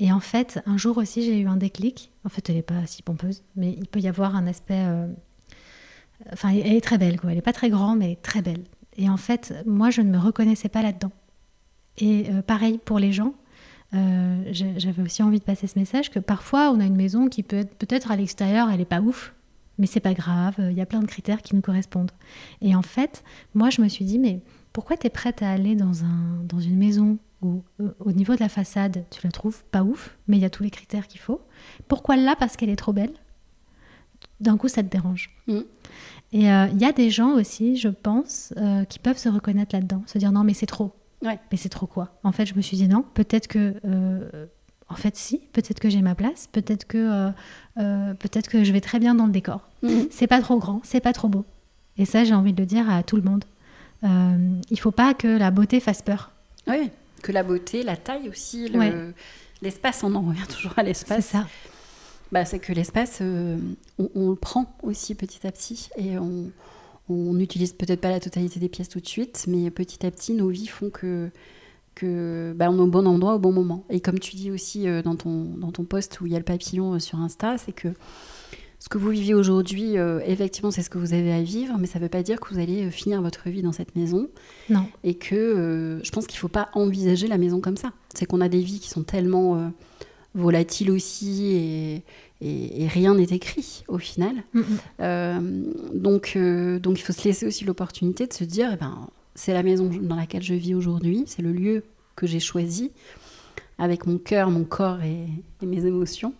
Et en fait, un jour aussi, j'ai eu un déclic. En fait, elle n'est pas si pompeuse, mais il peut y avoir un aspect. euh, Enfin, elle est très belle, quoi. Elle n'est pas très grande, mais elle est très belle. Et en fait, moi, je ne me reconnaissais pas là-dedans. Et euh, pareil pour les gens. euh, J'avais aussi envie de passer ce message que parfois, on a une maison qui peut être peut-être à l'extérieur, elle n'est pas ouf, mais c'est pas grave. Il y a plein de critères qui nous correspondent. Et en fait, moi, je me suis dit, mais pourquoi tu es prête à aller dans, un, dans une maison où, euh, au niveau de la façade, tu la trouves pas ouf, mais il y a tous les critères qu'il faut? Pourquoi là, parce qu'elle est trop belle? D'un coup, ça te dérange. Mhm. Et euh, il y a des gens aussi, je pense, euh, qui peuvent se reconnaître là-dedans, se dire non, mais c'est trop. Ouais. Mais c'est trop quoi En fait, je me suis dit non, peut-être que. euh, en fait, si, peut-être que j'ai ma place, peut-être que, peut-être que je vais très bien dans le décor. Mhm. C'est pas trop grand, c'est pas trop beau. Et ça, j'ai envie de le dire à tout le monde. Il faut pas que la beauté fasse peur. Oui, que la beauté, la taille aussi, le- Ouais. l'espace, on en revient toujours à C'est l'espace. ça. Bah, c'est que l'espace, euh, on, on le prend aussi petit à petit et on n'utilise peut-être pas la totalité des pièces tout de suite, mais petit à petit, nos vies font que, que bah, on est au bon endroit au bon moment. Et comme tu dis aussi euh, dans, ton, dans ton post où il y a le papillon euh, sur Insta, c'est que ce que vous vivez aujourd'hui, euh, effectivement, c'est ce que vous avez à vivre, mais ça ne veut pas dire que vous allez finir votre vie dans cette maison Non. et que je pense qu'il ne faut pas envisager la maison comme ça. C'est qu'on a des vies qui sont tellement volatiles aussi et, et- et rien n'est écrit au final. Mm. Euh, donc, euh, donc il faut se laisser aussi l'opportunité de se dire, eh ben, c'est la maison dans laquelle je vis aujourd'hui, c'est le lieu que j'ai choisi avec mon cœur, mon corps et, et mes émotions.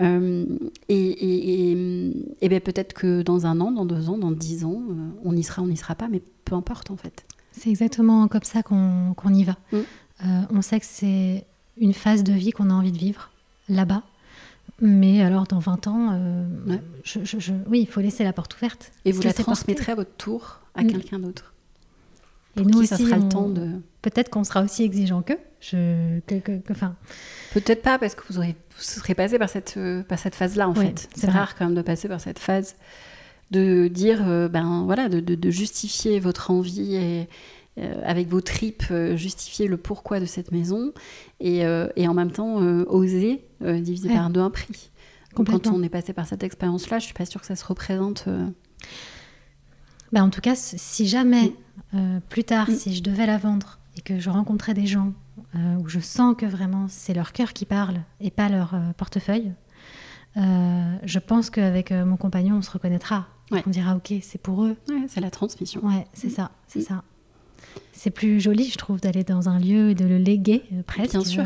Euh, et et- et- et ben, peut-être que dans un an, dans deux ans, dans dix ans, on y sera, on n'y sera pas, mais peu importe en fait. C'est exactement comme ça qu'on qu'on y va. Mm. Euh, on sait que c'est une phase de vie qu'on a envie de vivre là-bas. Mais alors, dans 20 ans, euh, je, je, oui, il faut laisser la porte ouverte. Et vous la transmettrez à votre tour à mm. quelqu'un d'autre. Et nous aussi, ça sera le temps de. Peut-être qu'on sera aussi exigeant qu'eux. Je... Enfin... Peut-être pas, parce que vous, aurez... vous serez passé par cette, euh, par cette phase-là, en fait. C'est rare quand même de passer par cette phase de dire, euh, ben voilà, de, de, justifier votre envie et, avec vos tripes, justifier le pourquoi de cette maison et, et en même temps oser diviser par deux un prix. Quand on est passé par cette expérience-là, je suis pas sûre que ça se représente. Ben, en tout cas, si jamais euh, plus tard, mm. si je devais la vendre et que je rencontrais des gens euh, où je sens que vraiment c'est leur cœur qui parle et pas leur euh, portefeuille, je pense qu'avec mon compagnon, on se reconnaîtra. On dira, ok, c'est pour eux. c'est la transmission. Ouais, c'est ça, c'est mm. ça. C'est plus joli, je trouve, d'aller dans un lieu et de le léguer presque. Bien sûr.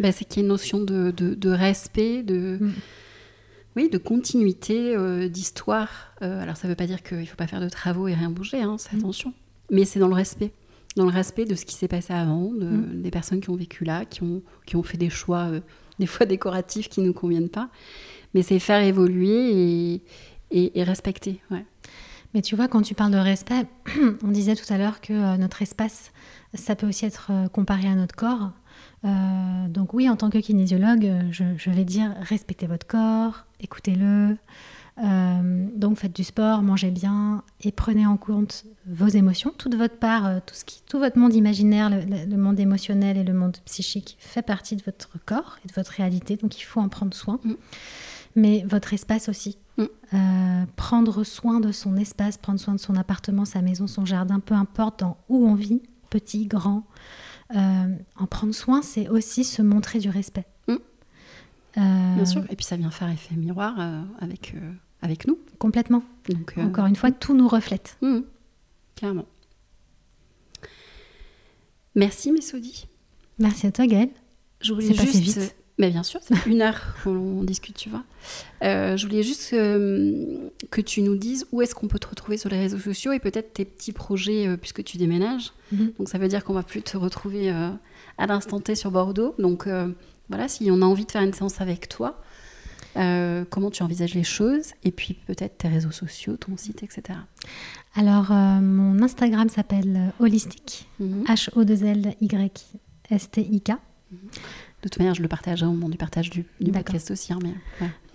Ben, c'est qu'il y a une notion de, de, respect, de. Mm. Oui, de continuité, d'histoire. alors ça ne veut pas dire qu'il ne faut pas faire de travaux et rien bouger, hein, attention. Mais c'est dans le respect. Dans le respect de ce qui s'est passé avant, de, mm. des personnes qui ont vécu là, qui ont, qui ont fait des choix, euh, des fois décoratifs qui ne nous conviennent pas. Mais c'est faire évoluer et, et, respecter. Ouais. Mais tu vois, quand tu parles de respect, on disait tout à l'heure que euh, notre espace, ça peut aussi être euh, comparé à notre corps. donc oui, en tant que kinésiologue, je, je, vais dire respectez votre corps, écoutez-le, euh, donc faites du sport, mangez bien et prenez en compte vos émotions. Toute votre part, euh, tout, ce qui, tout votre monde imaginaire, le, monde émotionnel et le monde psychique fait partie de votre corps et de votre réalité, donc il faut en prendre soin. Mm. Mais votre espace aussi. Mm. Euh, prendre soin de son espace, prendre soin de son appartement, sa maison, son jardin, peu importe dans où on vit, petit, grand. en prendre soin, c'est aussi se montrer du respect. Mm. Bien sûr, et puis ça vient faire effet miroir avec avec nous. Complètement. Donc, euh, Encore une fois, tout nous reflète. Mmh. carrément. Merci, Messoudi. Merci à toi, Gaëlle. Je voulais juste... vite. Mais bien sûr, c'est une heure qu'on discute, tu vois. Euh, je voulais juste euh, que tu nous dises où est-ce qu'on peut te retrouver sur les réseaux sociaux et peut-être tes petits projets puisque tu déménages. Mmh. Donc ça veut dire qu'on va plus te retrouver à l'instant T sur Bordeaux. Donc voilà, si on a envie de faire une séance avec toi, euh, comment tu envisages les choses et puis peut-être tes réseaux sociaux, ton site, etc. Alors, euh, mon Instagram s'appelle Holistic, H-O-2-L-Y-S-T-I-K. Mhm. De toute manière, je le partage au moment du partage du, podcast aussi. Hein, mais,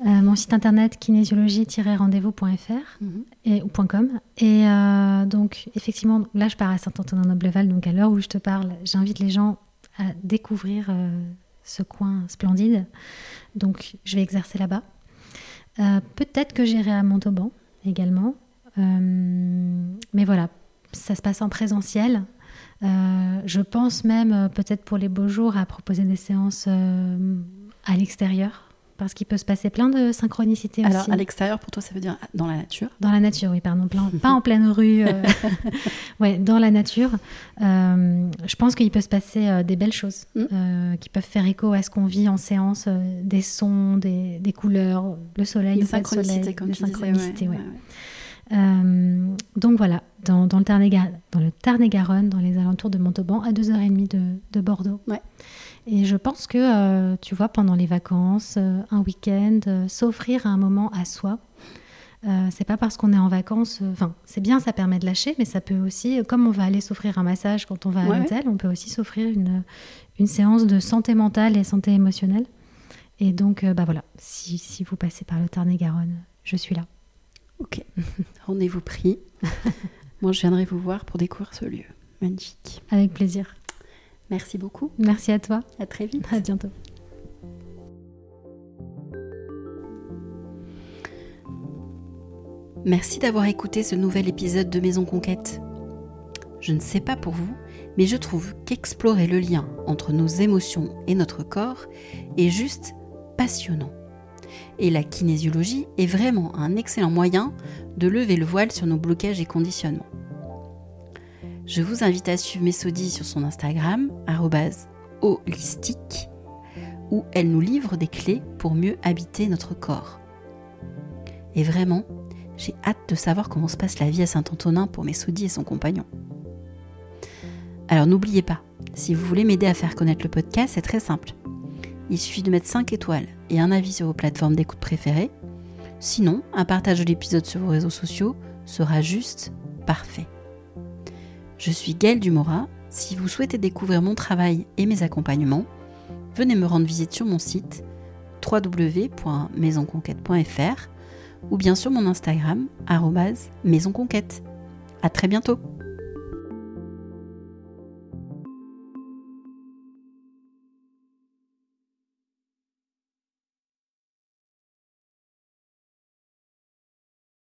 euh, mon site internet kinésiologie-rendez-vous.fr mhm. et, ou .com. Et donc, effectivement, là, je pars à Saint-Antonin-Nobleval. Donc, à l'heure où je te parle, j'invite les gens à découvrir ce coin splendide. Donc, je vais exercer là-bas. Euh, peut-être que j'irai à Montauban également. Euh, mais voilà, ça se passe en présentiel. Euh, je pense même, peut-être pour les beaux jours, à proposer des séances à l'extérieur parce qu'il peut se passer plein de synchronicité Alors, à l'extérieur, pour toi, ça veut dire dans la nature? Dans la nature, oui, pardon. pas en pleine rue. Euh, ouais, dans la nature. Euh, je pense qu'il peut se passer euh, des belles choses mm. qui peuvent faire écho à ce qu'on vit en séance, des sons, des, des, couleurs, le soleil, des synchronicités, comme des tu synchronicités, disais, ouais, donc voilà, dans, dans le Tarn-et-Garonne, dans, les alentours de Montauban, à 2h30 de, de Bordeaux. Ouais. Et je pense que, euh, tu vois, pendant les vacances, euh, un week-end, euh, s'offrir un moment à soi, c'est pas parce qu'on est en vacances, enfin, c'est bien, ça permet de lâcher, mais ça peut aussi, comme on va aller s'offrir un massage quand on va à l'hôtel, on peut aussi s'offrir une, une séance de santé mentale et santé émotionnelle. Et donc, bah voilà, si, si vous passez par le Tarn-et-Garonne, je suis là. Ok, rendez-vous pris. Moi, je viendrai vous voir pour découvrir ce lieu. Magnifique. Avec plaisir. Merci beaucoup. Merci à toi. À très vite. À bientôt. Merci d'avoir écouté ce nouvel épisode de Maison Conquête. Je ne sais pas pour vous, mais je trouve qu'explorer le lien entre nos émotions et notre corps est juste passionnant. Et la kinésiologie est vraiment un excellent moyen de lever le voile sur nos blocages et conditionnements. Je vous invite à suivre Messodie sur son Instagram, holistique, où elle nous livre des clés pour mieux habiter notre corps. Et vraiment, j'ai hâte de savoir comment se passe la vie à Saint-Antonin pour Messodie et son compagnon. Alors n'oubliez pas, si vous voulez m'aider à faire connaître le podcast, c'est très simple. Il suffit de mettre 5 étoiles et un avis sur vos plateformes d'écoute préférées. Sinon, un partage de l'épisode sur vos réseaux sociaux sera juste parfait. Je suis Gaëlle Dumora. Si vous souhaitez découvrir mon travail et mes accompagnements, venez me rendre visite sur mon site www.maisonconquête.fr ou bien sur mon Instagram maisonconquête. À très bientôt.